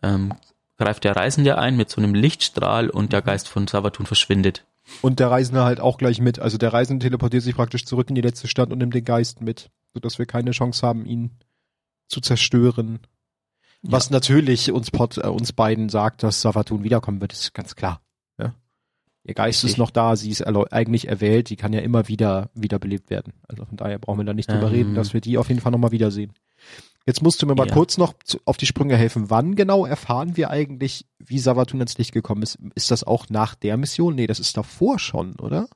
ähm, greift der Reisende ein mit so einem Lichtstrahl und der Geist von Savatun verschwindet. Und der Reisende halt auch gleich mit. Also der Reisende teleportiert sich praktisch zurück in die letzte Stadt und nimmt den Geist mit, sodass wir keine Chance haben, ihn zu zerstören. Was natürlich uns, Pot, äh, uns beiden sagt, dass Savatun wiederkommen wird, ist ganz klar. Ihr Geist Richtig. ist noch da, sie ist eigentlich erwählt, die kann ja immer wieder wiederbelebt werden. Also von daher brauchen wir da nicht drüber Ähm. reden, dass wir die auf jeden Fall nochmal wiedersehen. Jetzt musst du mir mal Ja. kurz noch zu, auf die Sprünge helfen. Wann genau erfahren wir eigentlich, wie Savatun ins Licht gekommen ist? Ist das auch nach der Mission? Nee, das ist davor schon, oder?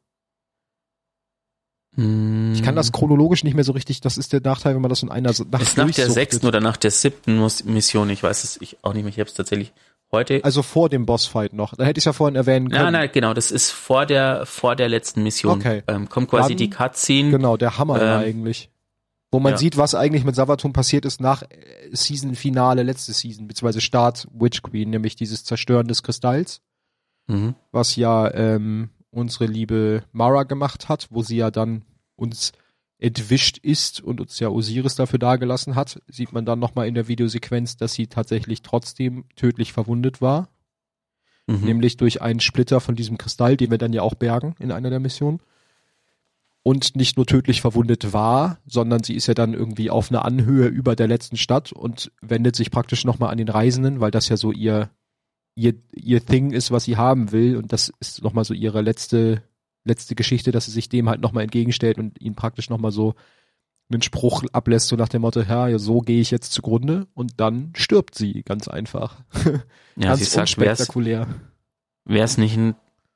Ich kann das chronologisch nicht mehr so richtig, das ist der Nachteil, wenn man das in einer Nacht Ist nach der sechsten oder nach der siebten Mission, ich weiß es ich auch nicht mehr, ich habe es tatsächlich heute. Also vor dem Bossfight noch. Da hätte ich ja vorhin erwähnen können. Nein, nein, genau, das ist vor der vor der letzten Mission. Okay. Ähm, kommt quasi Dann- die Cutscene. Genau, der Hammer Ähm, eigentlich. Wo man ja. sieht, was eigentlich mit Savatun passiert ist nach äh, Season-Finale, letzte Season, beziehungsweise Start Witch Queen, nämlich dieses Zerstören des Kristalls, Mhm. was ja ähm, unsere liebe Mara gemacht hat, wo sie ja dann uns entwischt ist und uns ja Osiris dafür dagelassen hat, sieht man dann nochmal in der Videosequenz, dass sie tatsächlich trotzdem tödlich verwundet war. Mhm. nämlich durch einen Splitter von diesem Kristall, den wir dann ja auch bergen in einer der Missionen. Und nicht nur tödlich verwundet war, sondern sie ist ja dann irgendwie auf einer Anhöhe über der letzten Stadt und wendet sich praktisch nochmal an den Reisenden, weil das ja so ihr, ihr, ihr Thing ist, was sie haben will. Und das ist nochmal so ihre letzte, letzte Geschichte, dass sie sich dem halt nochmal entgegenstellt und ihn praktisch nochmal so einen Spruch ablässt, so nach dem Motto, ja, so gehe ich jetzt zugrunde und dann stirbt sie, ganz einfach. Ja, ganz sie sagt, wär's, unspektakulär. wär's nicht ein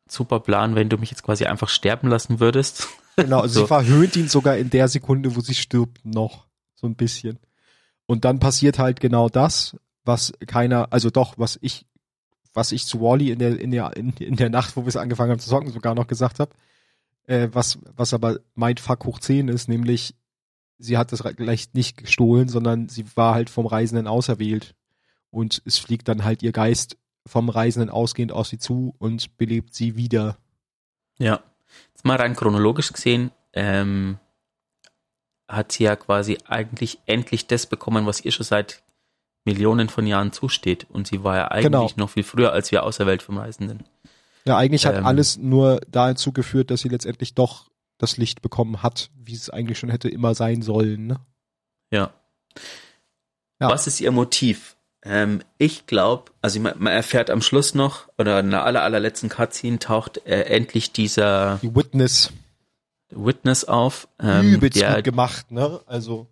super Plan, wenn du mich jetzt quasi einfach sterben lassen würdest? Genau, also So. sie verhöhnt ihn sogar in der Sekunde, wo sie stirbt, noch. So ein bisschen. Und dann passiert halt genau das, was keiner, also doch, was ich, was ich zu Wally in der, in der, in, der Nacht, wo wir es angefangen haben zu zocken, sogar noch gesagt habe, äh, was, was aber Mindfuck hoch 10 ist, nämlich, sie hat das gleich nicht gestohlen, sondern sie war halt vom Reisenden auserwählt. Und es fliegt dann halt ihr Geist vom Reisenden ausgehend auf sie zu und belebt sie wieder. Ja. Jetzt mal rein chronologisch gesehen, ähm, hat sie ja quasi eigentlich endlich das bekommen, was ihr schon seit Millionen von Jahren zusteht. Und sie war ja eigentlich Genau. noch viel früher als wir Außerwelt vom Reisenden. Ja, eigentlich hat Ähm. alles nur dazu geführt, dass sie letztendlich doch das Licht bekommen hat, wie es eigentlich schon hätte immer sein sollen. Ne? Ja. Ja. Was ist ihr Motiv? Ähm, ich glaube, also man, man erfährt am Schluss noch, oder in der aller, allerletzten Cutscene taucht äh, endlich dieser Die Witness Witness auf, ähm, übelst der, gut gemacht, ne? Also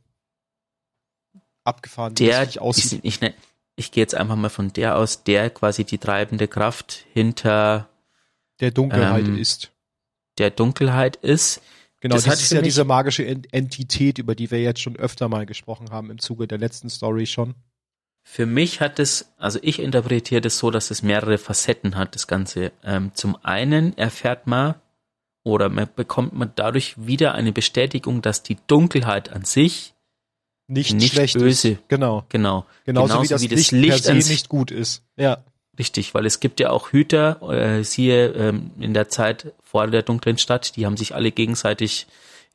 abgefahren, der, das nicht aussieht. ich, ich, ne- ich gehe jetzt einfach mal von der aus, der quasi die treibende Kraft hinter der Dunkelheit ähm, ist. der Dunkelheit ist. Genau, das das, hat ist ja diese magische Ent Entität, über die wir jetzt schon öfter mal gesprochen haben im Zuge der letzten Story schon. Für mich hat es, also ich interpretiere das so, dass es mehrere Facetten hat, das Ganze. Ähm, zum einen erfährt man oder man bekommt man dadurch wieder eine Bestätigung, dass die Dunkelheit an sich, Nicht, Nicht schlecht böse. ist. Genau. genau, Genauso, Genauso wie das wie das Licht, Licht per se an sich- nicht gut ist. Ja. richtig, weil es gibt ja auch Hüter, äh, siehe ähm, in der Zeit vor der dunklen Stadt, die haben sich alle gegenseitig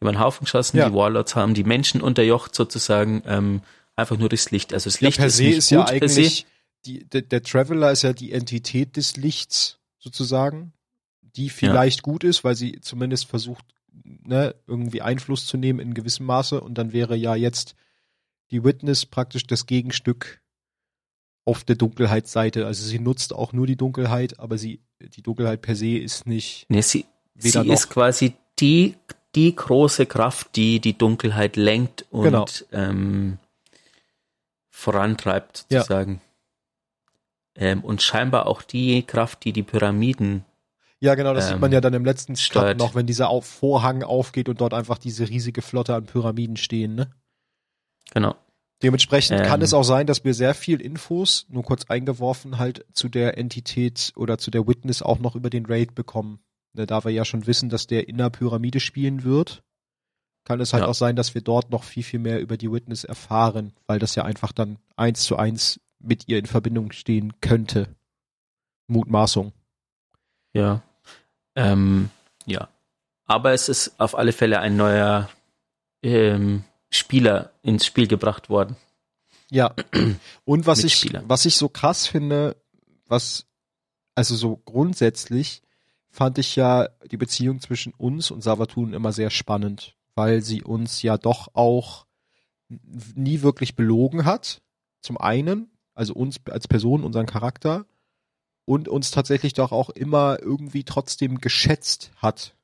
über den Haufen geschossen, Ja. die Warlords haben die Menschen unterjocht sozusagen, ähm, einfach nur durchs Licht. Also das Ja, Licht per ist se nicht ist gut ja per se. eigentlich, die, der, der Traveler ist ja die Entität des Lichts sozusagen, die vielleicht gut ist, weil sie zumindest versucht, ne, irgendwie Einfluss zu nehmen in gewissem Maße und dann wäre ja jetzt die Witness praktisch das Gegenstück auf der Dunkelheitsseite. Also sie nutzt auch nur die Dunkelheit, aber sie, die Dunkelheit per se ist nicht, Nee, sie, sie noch. ist quasi die, die große Kraft, die die Dunkelheit lenkt und Genau. ähm, vorantreibt, Ja. sozusagen. Ähm, und scheinbar auch die Kraft, die die Pyramiden, ja genau, das Ähm, sieht man ja dann im letzten steuert. noch, wenn dieser Vorhang aufgeht und dort einfach diese riesige Flotte an Pyramiden stehen, ne? Genau. Dementsprechend Ähm. kann es auch sein, dass wir sehr viel Infos, nur kurz eingeworfen, halt zu der Entität oder zu der Witness auch noch über den Raid bekommen. Ne, Da wir ja schon wissen, dass der in der Pyramide spielen wird, kann es halt Ja. auch sein, dass wir dort noch viel, viel mehr über die Witness erfahren, weil das ja einfach dann eins zu eins mit ihr in Verbindung stehen könnte. Mutmaßung. Ja. Ähm, ja. Aber es ist auf alle Fälle ein neuer ähm, Spieler ins Spiel gebracht worden. Ja. Und was ich, was ich so krass finde, was, also so grundsätzlich fand ich ja die Beziehung zwischen uns und Savatun immer sehr spannend, weil sie uns ja doch auch nie wirklich belogen hat. Zum einen, also uns als Person, unseren Charakter und uns tatsächlich doch auch immer irgendwie trotzdem geschätzt hat.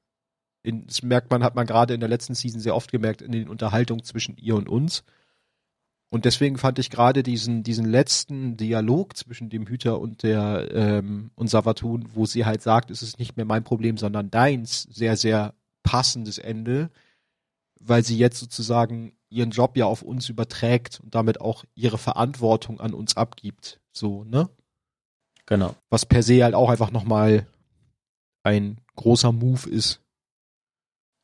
In, das merkt man, hat man gerade in der letzten Season sehr oft gemerkt, in den Unterhaltungen zwischen ihr und uns. Und deswegen fand ich gerade diesen, diesen letzten Dialog zwischen dem Hüter und der ähm, und Savatun, wo sie halt sagt, es ist nicht mehr mein Problem, sondern deins, sehr, sehr passendes Ende, weil sie jetzt sozusagen ihren Job ja auf uns überträgt und damit auch ihre Verantwortung an uns abgibt. So, ne? Genau. Was per se halt auch einfach nochmal ein großer Move ist.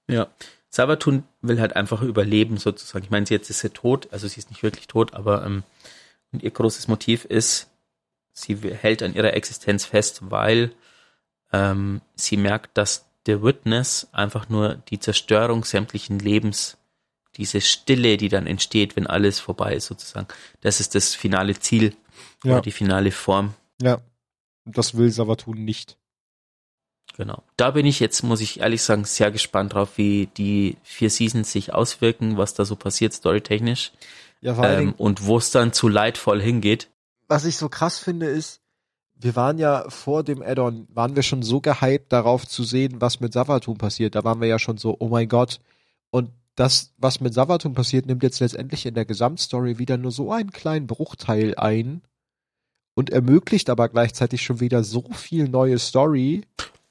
Ja. Sabatun will halt einfach überleben, sozusagen. Ich meine, jetzt ist sie tot, also sie ist nicht wirklich tot, aber ähm, und ihr großes Motiv ist, sie hält an ihrer Existenz fest, weil ähm, sie merkt, dass der Witness einfach nur die Zerstörung sämtlichen Lebens, diese Stille, die dann entsteht, wenn alles vorbei ist, sozusagen. Das ist das finale Ziel Ja. oder die finale Form. Ja. Das will Savatun nicht. Genau. Da bin ich jetzt, muss ich ehrlich sagen, sehr gespannt drauf, wie die vier Seasons sich auswirken, was da so passiert, storytechnisch, Ja, vor ähm, und wo es dann zu leidvoll hingeht. was ich so krass finde, ist, wir waren ja vor dem Add-on, waren wir schon so gehypt darauf zu sehen, was mit Savatun passiert. Da waren wir ja schon so, oh mein Gott. Und das, was mit Savatun passiert, nimmt jetzt letztendlich in der Gesamtstory wieder nur so einen kleinen Bruchteil ein und ermöglicht aber gleichzeitig schon wieder so viel neue Story.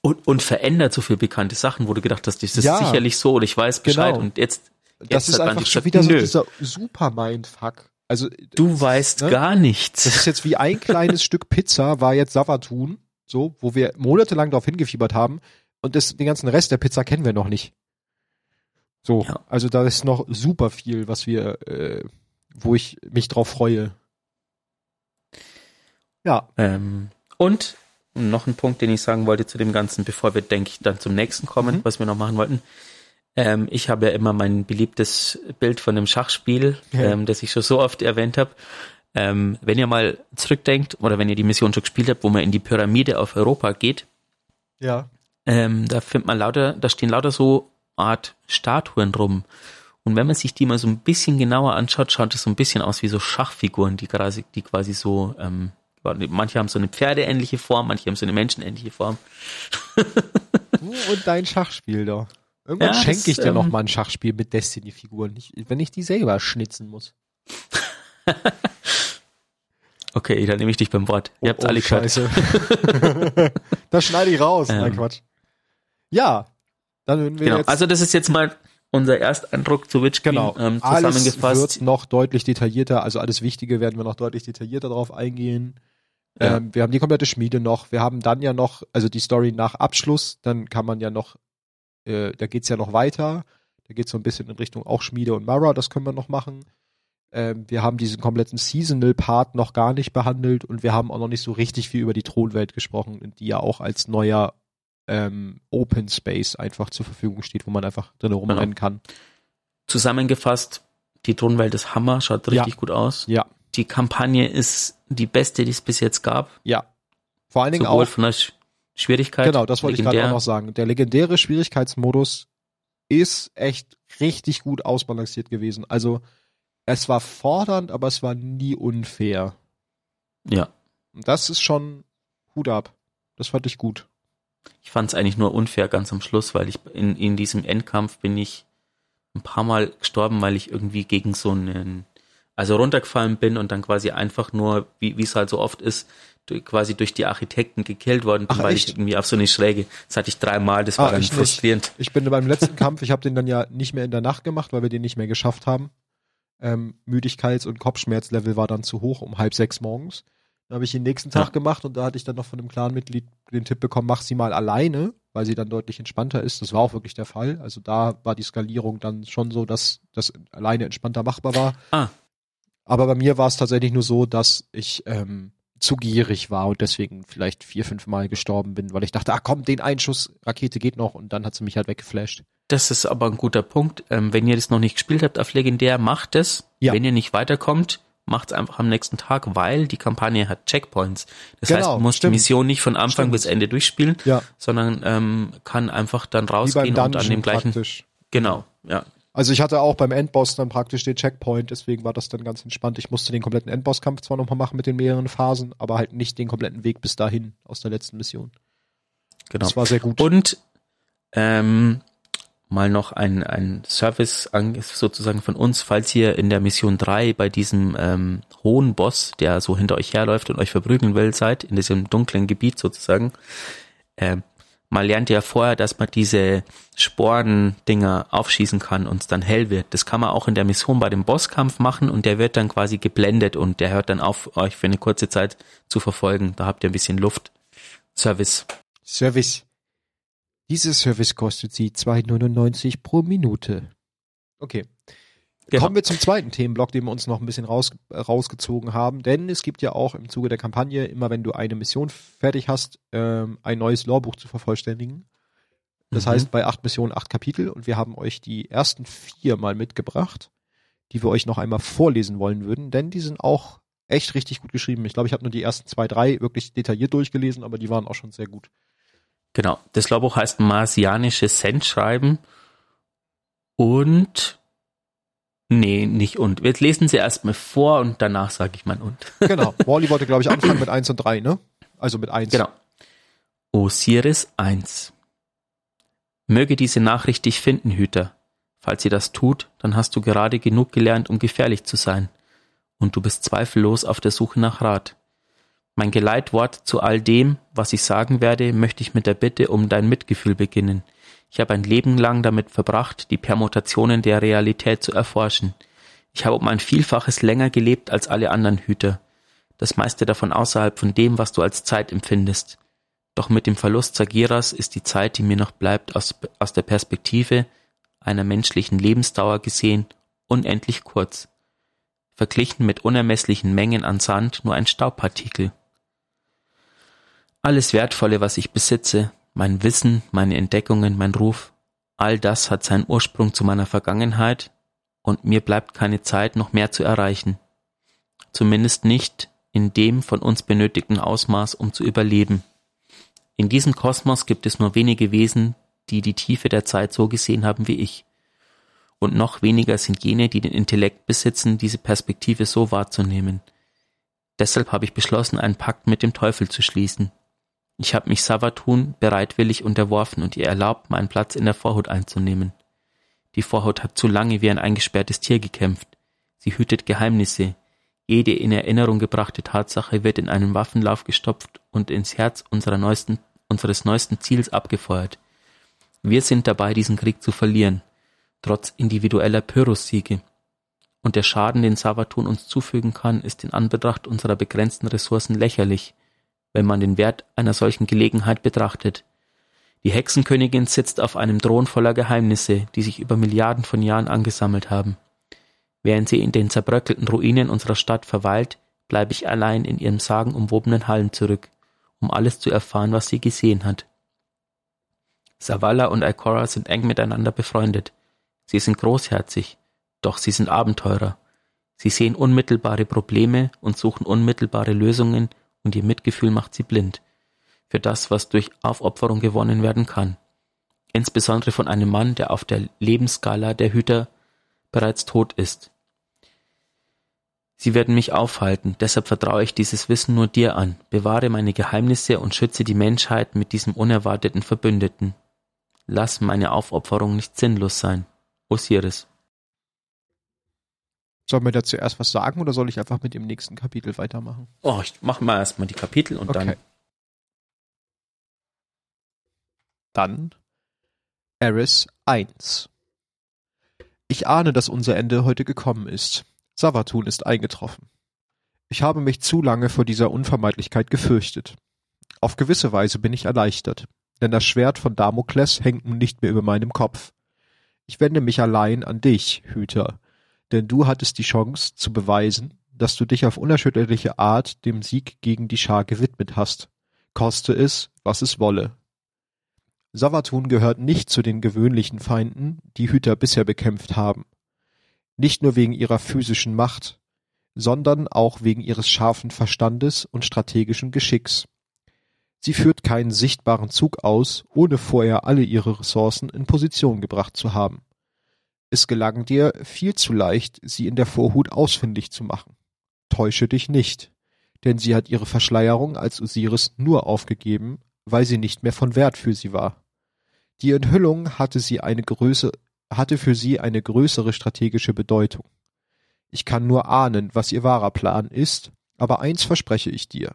Und, und verändert so viel bekannte Sachen, wo du gedacht hast, das ist Ja. sicherlich so oder ich weiß Bescheid Genau. und jetzt, Das jetzt ist hat man einfach schon gesagt, wieder so dieser Super-Mindfuck. Also, du das ist, weißt ne? gar nichts. Das ist jetzt wie ein kleines Stück Pizza war jetzt Savatun, so, wo wir monatelang darauf hingefiebert haben und das, den ganzen Rest der Pizza kennen wir noch nicht. So, Ja. also da ist noch super viel, was wir, äh, wo ich mich drauf freue. Ja, Ähm, und noch ein Punkt, den ich sagen wollte zu dem Ganzen, bevor wir, denke ich, dann zum nächsten kommen, Mhm. was wir noch machen wollten. Ähm, ich habe ja immer mein beliebtes Bild von dem Schachspiel, Ja. ähm, das ich schon so oft erwähnt habe. Ähm, wenn ihr mal zurückdenkt oder wenn ihr die Mission schon gespielt habt, wo man in die Pyramide auf Europa geht, Ja. ähm, da findet man lauter, da stehen lauter so Art Statuen rum. Und wenn man sich die mal so ein bisschen genauer anschaut, schaut es so ein bisschen aus wie so Schachfiguren, die quasi, die quasi so, ähm, manche haben so eine pferdeähnliche Form, manche haben so eine menschenähnliche Form. Du und dein Schachspiel da. Irgendwann Ja, schenke ich dir noch ähm, mal ein Schachspiel mit Destiny-Figuren, wenn ich die selber schnitzen muss. Okay, dann nehme ich dich beim Wort. Ihr habt alle gehört. Oh, Scheiße. das schneide ich raus. Nein, Ähm. Quatsch. Ja, dann würden wir Genau. jetzt Also das ist jetzt mal unser Ersteindruck zu Witch Queen genau. ähm, alles zusammengefasst. wird noch deutlich detaillierter, also alles Wichtige werden wir noch deutlich detaillierter drauf eingehen. Ja. Ähm, wir haben die komplette Schmiede noch. Wir haben dann ja noch, also die Story nach Abschluss, dann kann man ja noch, äh, da geht's ja noch weiter. Da geht's so ein bisschen in Richtung auch Schmiede und Mara, das können wir noch machen. Ähm, wir haben diesen kompletten Seasonal-Part noch gar nicht behandelt und wir haben auch noch nicht so richtig viel über die Thronwelt gesprochen, die ja auch als neuer ähm, Open Space einfach zur Verfügung steht, wo man einfach drin rumrennen kann. Zusammengefasst, die Thronwelt ist Hammer, schaut Ja. richtig gut aus. Ja, Die Kampagne ist die beste, die es bis jetzt gab. ja. Vor allen Dingen Sowohl auch von der Sch Schwierigkeit. Genau, das wollte ich gerade legendär. auch noch sagen. Der legendäre Schwierigkeitsmodus ist echt richtig gut ausbalanciert gewesen. Also es war fordernd, aber es war nie unfair. Ja, das ist schon Hut ab. Das fand ich gut. ich fand es eigentlich nur unfair ganz am Schluss, weil ich in, in diesem Endkampf bin ich ein paar Mal gestorben, weil ich irgendwie gegen so einen, also runtergefallen bin und dann quasi einfach nur, wie es halt so oft ist, quasi durch die Architekten gekillt worden bin, Ach, weil echt? ich irgendwie auf so eine Schräge, das hatte ich dreimal, das war Ah, dann ich nicht. frustrierend. Ich bin beim letzten Kampf, ich habe den dann ja nicht mehr in der Nacht gemacht, weil wir den nicht mehr geschafft haben. Ähm, Müdigkeits- und Kopfschmerzlevel war dann zu hoch um halb sechs morgens. Dann habe ich ihn nächsten Tag Ja. gemacht und da hatte ich dann noch von einem Clanmitglied den Tipp bekommen, mach sie mal alleine, weil sie dann deutlich entspannter ist. Das war auch wirklich der Fall. Also da war die Skalierung dann schon so, dass das alleine entspannter machbar war. Ah, Aber bei mir war es tatsächlich nur so, dass ich ähm, zu gierig war und deswegen vielleicht vier, fünf Mal gestorben bin, weil ich dachte, ah komm, den Einschuss, Rakete geht noch und dann hat sie mich halt weggeflasht. Das ist aber ein guter Punkt. Ähm, wenn ihr das noch nicht gespielt habt auf Legendär, macht es. Ja. Wenn ihr nicht weiterkommt, macht es einfach am nächsten Tag, weil die Kampagne hat Checkpoints. Das Genau, heißt, man muss stimmt. die Mission nicht von Anfang Stimmt. bis Ende durchspielen, Ja, sondern ähm, kann einfach dann rausgehen und an dem gleichen. praktisch. Genau, ja. Also ich hatte auch beim Endboss dann praktisch den Checkpoint, deswegen war das dann ganz entspannt. Ich musste den kompletten Endbosskampf zwar nochmal machen mit den mehreren Phasen, aber halt nicht den kompletten Weg bis dahin aus der letzten Mission. Genau. Das war sehr gut. Und ähm, mal noch ein, ein Service sozusagen von uns, falls ihr in der Mission 3 bei diesem ähm, hohen Boss, der so hinter euch herläuft und euch verprügeln will, seid, in diesem dunklen Gebiet sozusagen, ähm, man lernt ja vorher, dass man diese Sporendinger aufschießen kann und es dann hell wird. Das kann man auch in der Mission bei dem Bosskampf machen und der wird dann quasi geblendet und der hört dann auf, euch für eine kurze Zeit zu verfolgen. Da habt ihr ein bisschen Luft. Service. Service. Dieser Service kostet Sie 2,99 pro Minute. Okay. Genau. Kommen wir zum zweiten Themenblock, den wir uns noch ein bisschen raus, äh, rausgezogen haben. Denn es gibt ja auch im Zuge der Kampagne, immer wenn du eine Mission fertig hast, ähm, ein neues Lorbuch zu vervollständigen. Das Mhm. heißt, bei acht Missionen acht Kapitel und wir haben euch die ersten vier mal mitgebracht, die wir euch noch einmal vorlesen wollen würden, denn die sind auch echt richtig gut geschrieben. Ich glaube, ich habe nur die ersten zwei, drei wirklich detailliert durchgelesen, aber die waren auch schon sehr gut. Genau. Das Lorbuch heißt Marsianische Sendschreiben. Und nee, nicht und. Wir lesen sie erstmal vor und danach sage ich mein und. Genau. Wally wollte, glaube ich, anfangen mit eins und drei, ne? Also mit eins. Genau. Osiris 1. Möge diese Nachricht dich finden, Hüter. Falls sie das tut, dann hast du gerade genug gelernt, um gefährlich zu sein. Und du bist zweifellos auf der Suche nach Rat. Mein Geleitwort zu all dem, was ich sagen werde, möchte ich mit der Bitte um dein Mitgefühl beginnen. Ich habe ein Leben lang damit verbracht, die Permutationen der Realität zu erforschen. Ich habe um ein Vielfaches länger gelebt als alle anderen Hüter. Das meiste davon außerhalb von dem, was du als Zeit empfindest. Doch mit dem Verlust Sagiras ist die Zeit, die mir noch bleibt, aus, aus der Perspektive einer menschlichen Lebensdauer gesehen, unendlich kurz. Verglichen mit unermesslichen Mengen an Sand nur ein Staubpartikel. Alles Wertvolle, was ich besitze, mein Wissen, meine Entdeckungen, mein Ruf, All das hat seinen Ursprung zu meiner Vergangenheit und mir bleibt keine Zeit, noch mehr zu erreichen. Zumindest nicht in dem von uns benötigten Ausmaß, um zu überleben. In diesem Kosmos gibt es nur wenige Wesen, die die Tiefe der Zeit so gesehen haben wie ich. Und noch weniger sind jene, die den Intellekt besitzen, diese Perspektive so wahrzunehmen. Deshalb habe ich beschlossen, einen Pakt mit dem Teufel zu schließen. Ich habe mich Savatun bereitwillig unterworfen und ihr erlaubt, meinen Platz in der Vorhut einzunehmen. Die Vorhut hat zu lange wie ein eingesperrtes Tier gekämpft. Sie hütet Geheimnisse. Jede in Erinnerung gebrachte Tatsache wird in einen Waffenlauf gestopft und ins Herz neuesten, unseres neuesten Ziels abgefeuert. Wir sind dabei, diesen Krieg zu verlieren, trotz individueller Pyrrhus-Siege. Und der Schaden, den Savatun uns zufügen kann, ist in Anbetracht unserer begrenzten Ressourcen lächerlich, wenn man den Wert einer solchen Gelegenheit betrachtet. Die Hexenkönigin sitzt auf einem Thron voller Geheimnisse, die sich über Milliarden von Jahren angesammelt haben. Während sie in den zerbröckelten Ruinen unserer Stadt verweilt, bleibe ich allein in ihrem sagenumwobenen Hallen zurück, um alles zu erfahren, was sie gesehen hat. Savala und Ikora sind eng miteinander befreundet. Sie sind großherzig, doch sie sind Abenteurer. Sie sehen unmittelbare Probleme und suchen unmittelbare Lösungen und ihr Mitgefühl macht sie blind für das, was durch Aufopferung gewonnen werden kann. Insbesondere von einem Mann, der auf der Lebensskala der Hüter bereits tot ist. Sie werden mich aufhalten, deshalb vertraue ich dieses Wissen nur dir an, bewahre meine Geheimnisse und schütze die Menschheit mit diesem unerwarteten Verbündeten. Lass meine Aufopferung nicht sinnlos sein. Osiris. Sollen wir da zuerst was sagen oder soll ich einfach mit dem nächsten Kapitel weitermachen? Oh, ich mach mal erstmal die Kapitel und okay. dann. Dann Eris 1. Ich ahne, dass unser Ende heute gekommen ist. Savatun ist eingetroffen. Ich habe mich zu lange vor dieser Unvermeidlichkeit gefürchtet. Auf gewisse Weise bin ich erleichtert denn das Schwert von Damokles hängt nun nicht mehr über meinem Kopf. Ich wende mich allein an dich, Hüter, denn du hattest die Chance zu beweisen, dass du dich auf unerschütterliche Art dem Sieg gegen die Schar gewidmet hast, koste es, was es wolle. Savatun gehört nicht zu den gewöhnlichen Feinden, die Hüter bisher bekämpft haben. Nicht nur wegen ihrer physischen Macht, sondern auch wegen ihres scharfen Verstandes und strategischen Geschicks. Sie führt keinen sichtbaren Zug aus, ohne vorher alle ihre Ressourcen in Position gebracht zu haben. Es gelang dir viel zu leicht, sie in der Vorhut ausfindig zu machen. Täusche dich nicht, denn sie hat ihre Verschleierung als Osiris nur aufgegeben, weil sie nicht mehr von Wert für sie war. Die Enthüllung hatte sie eine Größe, hatte für sie eine größere strategische Bedeutung. Ich kann nur ahnen, was ihr wahrer Plan ist, aber eins verspreche ich dir.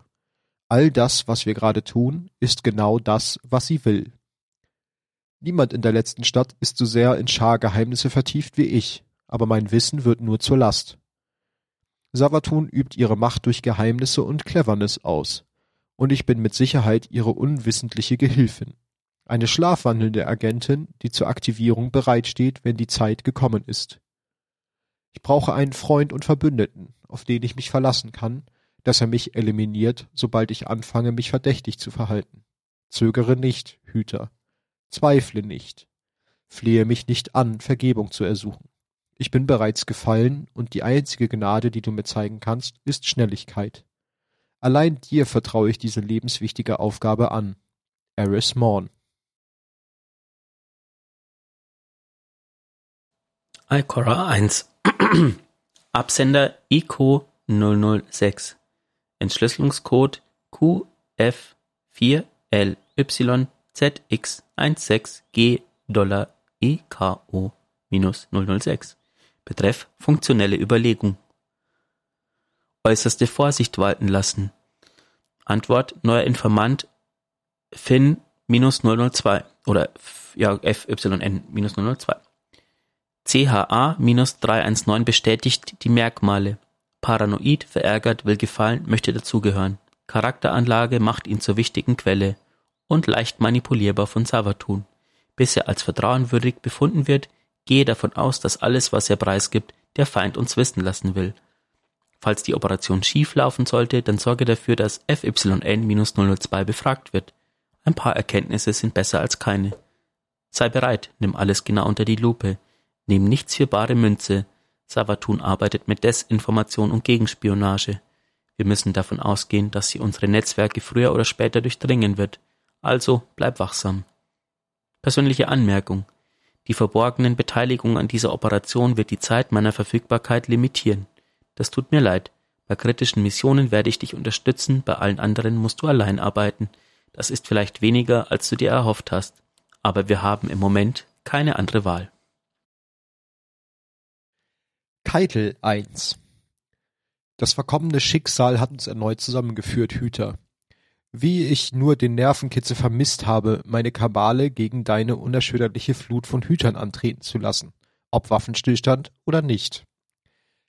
All das, was wir gerade tun, ist genau das, was sie will. Niemand in der letzten Stadt ist so sehr in Schar-Geheimnisse vertieft wie ich, aber mein Wissen wird nur zur Last. Savatun übt ihre Macht durch Geheimnisse und Cleverness aus, und ich bin mit Sicherheit ihre unwissentliche Gehilfin. Eine schlafwandelnde Agentin, die zur Aktivierung bereitsteht, wenn die Zeit gekommen ist. Ich brauche einen Freund und Verbündeten, auf den ich mich verlassen kann, dass er mich eliminiert, sobald ich anfange, mich verdächtig zu verhalten. Zögere nicht, Hüter. Zweifle nicht. Flehe mich nicht an, Vergebung zu ersuchen. Ich bin bereits gefallen, und die einzige Gnade, die du mir zeigen kannst, ist Schnelligkeit. Allein dir vertraue ich diese lebenswichtige Aufgabe an. Eris Morn. Alcora 1 Absender ICO 006 Entschlüsselungscode QF4LY ZX16G$EKO-006. Betreff funktionelle Überlegung. Äußerste Vorsicht walten lassen. Antwort neuer Informant Fin-002 oder ja, FYN-002. CHA-319 bestätigt die Merkmale. Paranoid, verärgert, will gefallen, möchte dazugehören. Charakteranlage macht ihn zur wichtigen Quelle und leicht manipulierbar von Savatun. Bis er als vertrauenwürdig befunden wird, gehe davon aus, dass alles, was er preisgibt, der Feind uns wissen lassen will. Falls die Operation schief laufen sollte, dann sorge dafür, dass FYN-002 befragt wird. Ein paar Erkenntnisse sind besser als keine. Sei bereit, nimm alles genau unter die Lupe. Nimm nichts für bare Münze. Savatun arbeitet mit Desinformation und Gegenspionage. Wir müssen davon ausgehen, dass sie unsere Netzwerke früher oder später durchdringen wird. Also bleib wachsam. Persönliche Anmerkung. Die verborgenen Beteiligungen an dieser Operation wird die Zeit meiner Verfügbarkeit limitieren. Das tut mir leid. Bei kritischen Missionen werde ich dich unterstützen, bei allen anderen musst du allein arbeiten. Das ist vielleicht weniger, als du dir erhofft hast. Aber wir haben im Moment keine andere Wahl. Keitel 1 Das verkommene Schicksal hat uns erneut zusammengeführt, Hüter. Wie ich nur den Nervenkitzel vermisst habe, meine Kabale gegen deine unerschütterliche Flut von Hütern antreten zu lassen, ob Waffenstillstand oder nicht.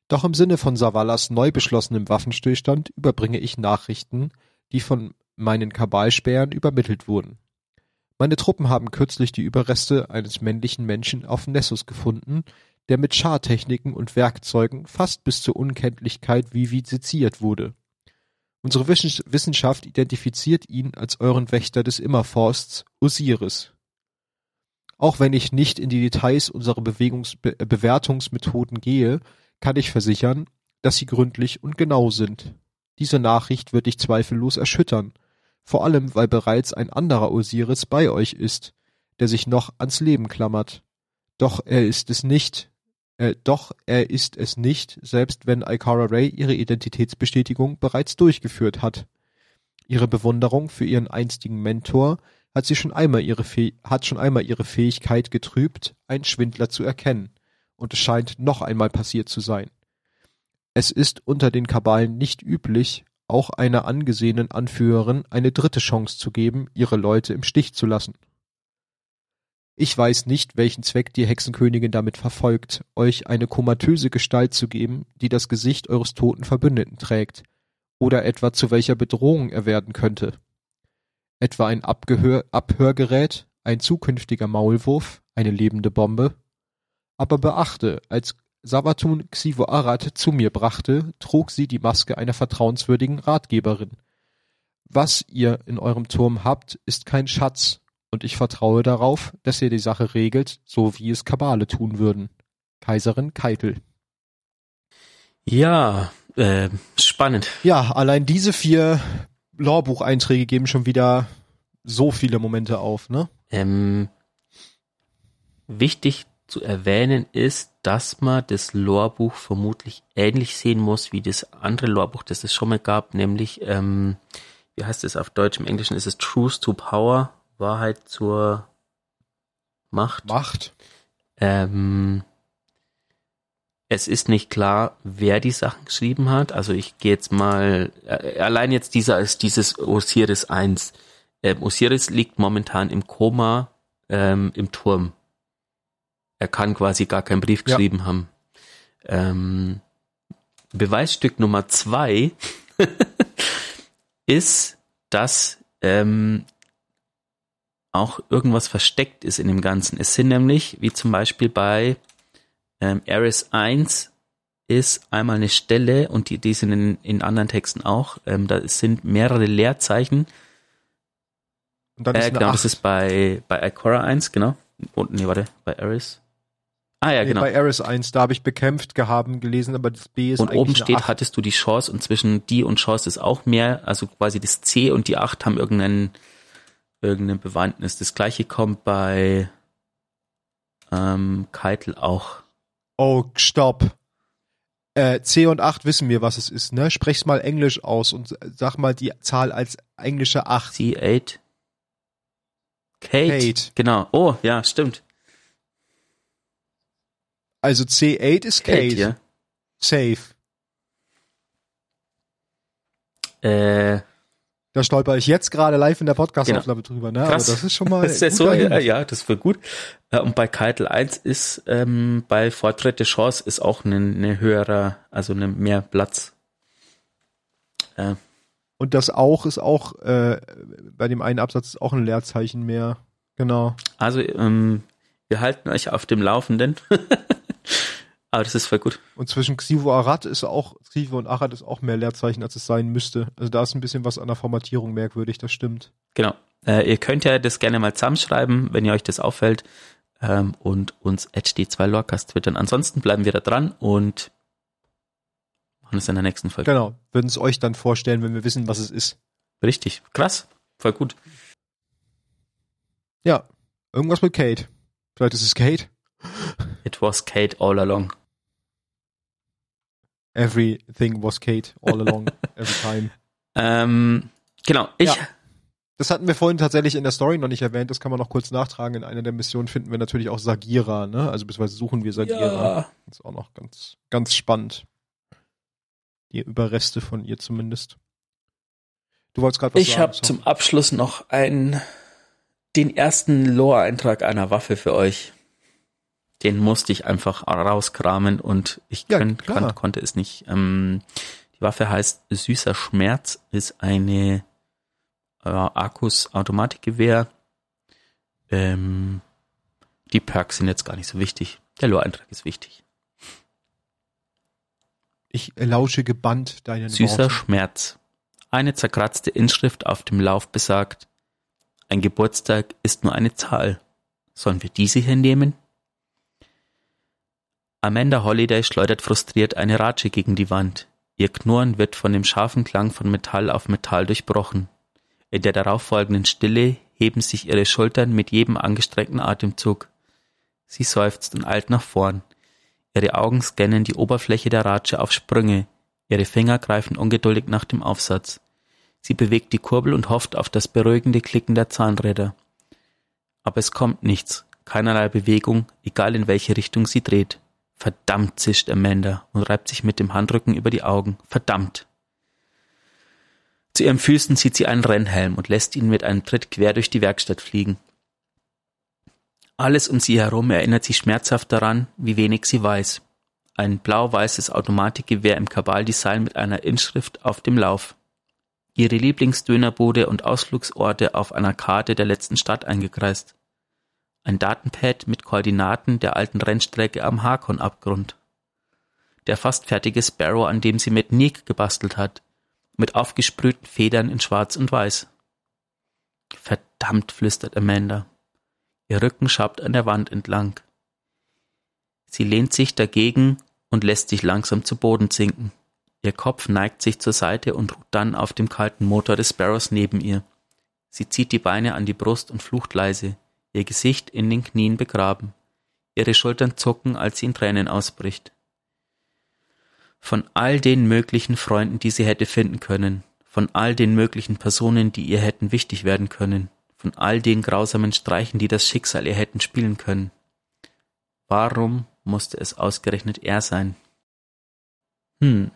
Doch im Sinne von Savallas neu beschlossenem Waffenstillstand überbringe ich Nachrichten, die von meinen Kabalspähern übermittelt wurden. Meine Truppen haben kürzlich die Überreste eines männlichen Menschen auf Nessus gefunden, der mit Schartechniken und Werkzeugen fast bis zur Unkenntlichkeit viviseziert wurde. Unsere Wissenschaft identifiziert ihn als euren Wächter des Immerforsts, Osiris. Auch wenn ich nicht in die Details unserer Bewegungs Be Bewertungsmethoden gehe, kann ich versichern, dass sie gründlich und genau sind. Diese Nachricht wird dich zweifellos erschüttern, vor allem weil bereits ein anderer Osiris bei euch ist, der sich noch ans Leben klammert. Doch er ist es nicht, äh, doch er ist es nicht, selbst wenn Ikara Ray ihre Identitätsbestätigung bereits durchgeführt hat. Ihre Bewunderung für ihren einstigen Mentor hat sie schon einmal ihre Fäh hat schon einmal ihre Fähigkeit getrübt, einen Schwindler zu erkennen, und es scheint noch einmal passiert zu sein. Es ist unter den Kabalen nicht üblich, auch einer angesehenen Anführerin eine dritte Chance zu geben, ihre Leute im Stich zu lassen. Ich weiß nicht, welchen Zweck die Hexenkönigin damit verfolgt, euch eine komatöse Gestalt zu geben, die das Gesicht eures toten Verbündeten trägt, oder etwa zu welcher Bedrohung er werden könnte. Etwa ein Abgehör Abhörgerät, ein zukünftiger Maulwurf, eine lebende Bombe? Aber beachte, als Savatun Xivo Arad zu mir brachte, trug sie die Maske einer vertrauenswürdigen Ratgeberin. Was ihr in eurem Turm habt, ist kein Schatz, und ich vertraue darauf, dass ihr die Sache regelt, so wie es Kabale tun würden. Kaiserin Keitel. Ja, äh, spannend. Ja, allein diese vier Lorbucheinträge geben schon wieder so viele Momente auf, ne? Ähm, wichtig zu erwähnen ist, dass man das Lorbuch vermutlich ähnlich sehen muss wie das andere Lorbuch, das es schon mal gab, nämlich, ähm, wie heißt es auf Deutsch, im Englischen ist es Truth to Power Wahrheit zur Macht. Macht. Ähm, es ist nicht klar, wer die Sachen geschrieben hat. Also ich gehe jetzt mal, äh, allein jetzt dieser ist dieses Osiris 1. Ähm, Osiris liegt momentan im Koma ähm, im Turm. Er kann quasi gar keinen Brief geschrieben ja. haben. Ähm, Beweisstück Nummer zwei ist, dass ähm, auch irgendwas versteckt ist in dem Ganzen. Es sind nämlich, wie zum Beispiel bei ähm, Ares 1 ist einmal eine Stelle und die, die sind in, in anderen Texten auch, ähm, da sind mehrere Leerzeichen. Und dann ist äh, genau, 8. das ist bei, bei Ikora 1, genau. Und, nee, warte, bei Ares. Ah ja, nee, genau. Bei Ares 1, da habe ich bekämpft gehabt, gelesen, aber das B ist Und oben steht, 8. hattest du die Chance und zwischen die und Chance ist auch mehr, also quasi das C und die 8 haben irgendeinen irgendeine Bewandtnis. Das gleiche kommt bei ähm, Keitel auch. Oh, stopp. Äh, C und 8 wissen wir, was es ist, ne? Sprech's mal Englisch aus und sag mal die Zahl als englische 8. C8. Kate. Kate. Genau. Oh, ja, stimmt. Also C8 ist Kate. Kate ja. Safe. Äh, da stolper ich jetzt gerade live in der Podcast-Aufnahme genau. drüber, ne? Krass. Aber das ist schon mal. das ist so, ja, ja, das wird gut. Äh, und bei Keitel 1 ist ähm, bei Fortschritt der Chance ist auch eine, eine höhere, also eine mehr Platz. Äh. Und das auch ist auch, äh, bei dem einen Absatz ist auch ein Leerzeichen mehr. Genau. Also, ähm, wir halten euch auf dem Laufenden. Aber das ist voll gut. Und zwischen Xivo Arad ist auch, Xivo und Arad ist auch mehr Leerzeichen, als es sein müsste. Also da ist ein bisschen was an der Formatierung merkwürdig, das stimmt. Genau. Äh, ihr könnt ja das gerne mal zusammenschreiben, wenn ihr euch das auffällt ähm, und uns hd2lorcast twittern. Ansonsten bleiben wir da dran und machen es in der nächsten Folge. Genau, würden es euch dann vorstellen, wenn wir wissen, was es ist. Richtig, krass, voll gut. Ja, irgendwas mit Kate. Vielleicht ist es Kate. It was Kate all along. Everything was Kate all along, every time. Ähm, genau, ich. Ja. Das hatten wir vorhin tatsächlich in der Story noch nicht erwähnt, das kann man noch kurz nachtragen. In einer der Missionen finden wir natürlich auch Sagira, ne? Also beziehungsweise suchen wir Sagira. Ja. Das ist auch noch ganz, ganz spannend. Die Überreste von ihr zumindest. Du wolltest gerade was Ich sagen. habe zum Abschluss noch einen, den ersten Lore-Eintrag einer Waffe für euch. Den musste ich einfach rauskramen und ich Ja, könnt, kon, konnte es nicht. Ähm, die Waffe heißt Süßer Schmerz, ist eine äh, Arcus Automatikgewehr. Ähm, die Perks sind jetzt gar nicht so wichtig. Der Lore-Eintrag ist wichtig. Ich lausche gebannt deinen Süßer Worten. Schmerz. Eine zerkratzte Inschrift auf dem Lauf besagt, ein Geburtstag ist nur eine Zahl. Sollen wir diese hier nehmen? Amanda Holiday schleudert frustriert eine Ratsche gegen die Wand. Ihr Knurren wird von dem scharfen Klang von Metall auf Metall durchbrochen. In der darauffolgenden Stille heben sich ihre Schultern mit jedem angestreckten Atemzug. Sie seufzt und eilt nach vorn. Ihre Augen scannen die Oberfläche der Ratsche auf Sprünge. Ihre Finger greifen ungeduldig nach dem Aufsatz. Sie bewegt die Kurbel und hofft auf das beruhigende Klicken der Zahnräder. Aber es kommt nichts, keinerlei Bewegung, egal in welche Richtung sie dreht. Verdammt, zischt Amanda und reibt sich mit dem Handrücken über die Augen. Verdammt. Zu ihren Füßen zieht sie einen Rennhelm und lässt ihn mit einem Tritt quer durch die Werkstatt fliegen. Alles um sie herum erinnert sie schmerzhaft daran, wie wenig sie weiß. Ein blau-weißes Automatikgewehr im Kabal-Design mit einer Inschrift auf dem Lauf. Ihre Lieblingsdönerbude und Ausflugsorte auf einer Karte der letzten Stadt eingekreist. Ein Datenpad mit Koordinaten der alten Rennstrecke am Hakon-Abgrund. Der fast fertige Sparrow, an dem sie mit Nick gebastelt hat, mit aufgesprühten Federn in Schwarz und Weiß. Verdammt, flüstert Amanda. Ihr Rücken schabt an der Wand entlang. Sie lehnt sich dagegen und lässt sich langsam zu Boden sinken. Ihr Kopf neigt sich zur Seite und ruht dann auf dem kalten Motor des Sparrows neben ihr. Sie zieht die Beine an die Brust und flucht leise, ihr Gesicht in den Knien begraben. Ihre Schultern zucken, als sie in Tränen ausbricht. Von all den möglichen Freunden, die sie hätte finden können, von all den möglichen Personen, die ihr hätten wichtig werden können, von all den grausamen Streichen, die das Schicksal ihr hätten spielen können. Warum musste es ausgerechnet er sein? Hm,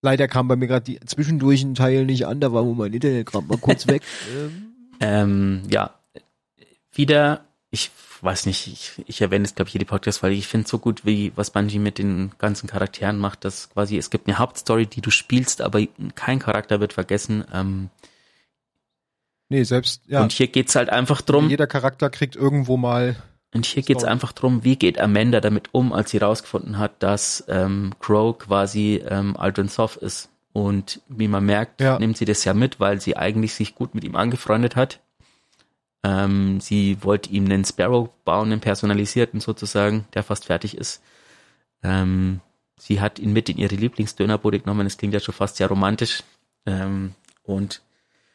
Leider kam bei mir gerade die zwischendurch ein Teil nicht an, da war wohl mein Internet gerade mal kurz weg. Ähm, Ähm, ja, wieder, ich weiß nicht, ich, ich erwähne es, glaube ich, hier die Podcast, weil ich finde es so gut, wie was Bungie mit den ganzen Charakteren macht, dass quasi, es gibt eine Hauptstory, die du spielst, aber kein Charakter wird vergessen. Ähm, nee, selbst, ja, Und hier geht's halt einfach drum, jeder Charakter kriegt irgendwo mal, und hier geht's Story. einfach drum, wie geht Amanda damit um, als sie rausgefunden hat, dass ähm, Crow quasi ähm, Aldrin Soft ist. Und wie man merkt, Ja. nimmt sie das ja mit, weil sie eigentlich sich gut mit ihm angefreundet hat. Ähm, sie wollte ihm einen Sparrow bauen, einen personalisierten sozusagen, der fast fertig ist. Ähm, sie hat ihn mit in ihre Lieblingsdönerbude genommen, das klingt ja schon fast sehr romantisch. Ähm, und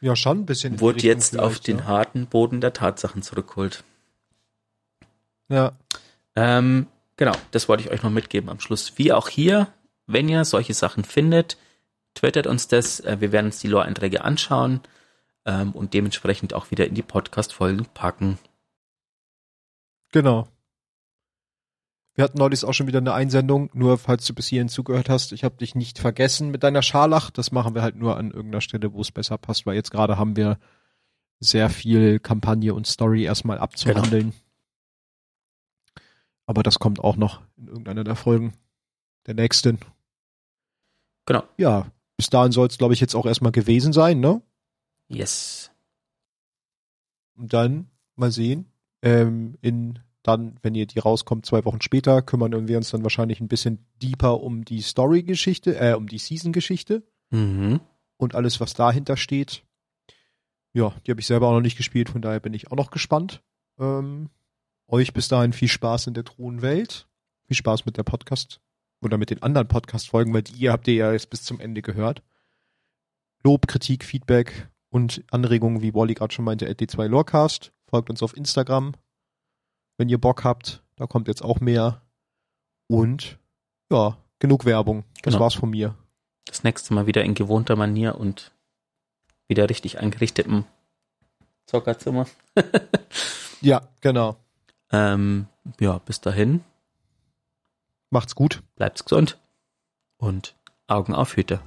ja, schon ein bisschen. wurde jetzt auf den ja. harten Boden der Tatsachen zurückgeholt. Ja, Ähm, genau, das wollte ich euch noch mitgeben am Schluss. Wie auch hier, wenn ihr solche Sachen findet, twittert uns das. Äh, wir werden uns die Lore-Einträge anschauen ähm, und dementsprechend auch wieder in die Podcast-Folgen packen. genau. Wir hatten neulich auch schon wieder eine Einsendung, nur falls du bis hierhin zugehört hast, ich habe dich nicht vergessen mit deiner Scharlach. Das machen wir halt nur an irgendeiner Stelle, wo es besser passt, weil jetzt gerade haben wir sehr viel Kampagne und Story erstmal abzuhandeln. Aber das kommt auch noch in irgendeiner der Folgen. Der nächsten. Genau. Ja, bis dahin soll es, glaube ich, jetzt auch erstmal gewesen sein, ne? Yes. Und dann mal sehen. Ähm, in dann, wenn ihr die rauskommt, zwei Wochen später, kümmern wir uns dann wahrscheinlich ein bisschen deeper um die Story-Geschichte, äh, um die Season-Geschichte. Mhm. und alles, was dahinter steht. Ja, die habe ich selber auch noch nicht gespielt, von daher bin ich auch noch gespannt. Ähm, euch bis dahin viel Spaß in der Thronwelt. Viel Spaß mit der Podcast oder mit den anderen Podcast-Folgen, weil die habt ihr ja jetzt bis zum Ende gehört. Lob, Kritik, Feedback und Anregungen, wie Wally gerade schon meinte, d2 Lorecast. Folgt uns auf Instagram, wenn ihr Bock habt. Da kommt jetzt auch mehr. Und ja, genug Werbung. Das Genau. war's von mir. Das nächste Mal wieder in gewohnter Manier und wieder richtig eingerichtetem Zockerzimmer. Ja, genau. Ähm, ja, bis dahin, Macht's gut. bleibt's gesund und Augen auf Hüte.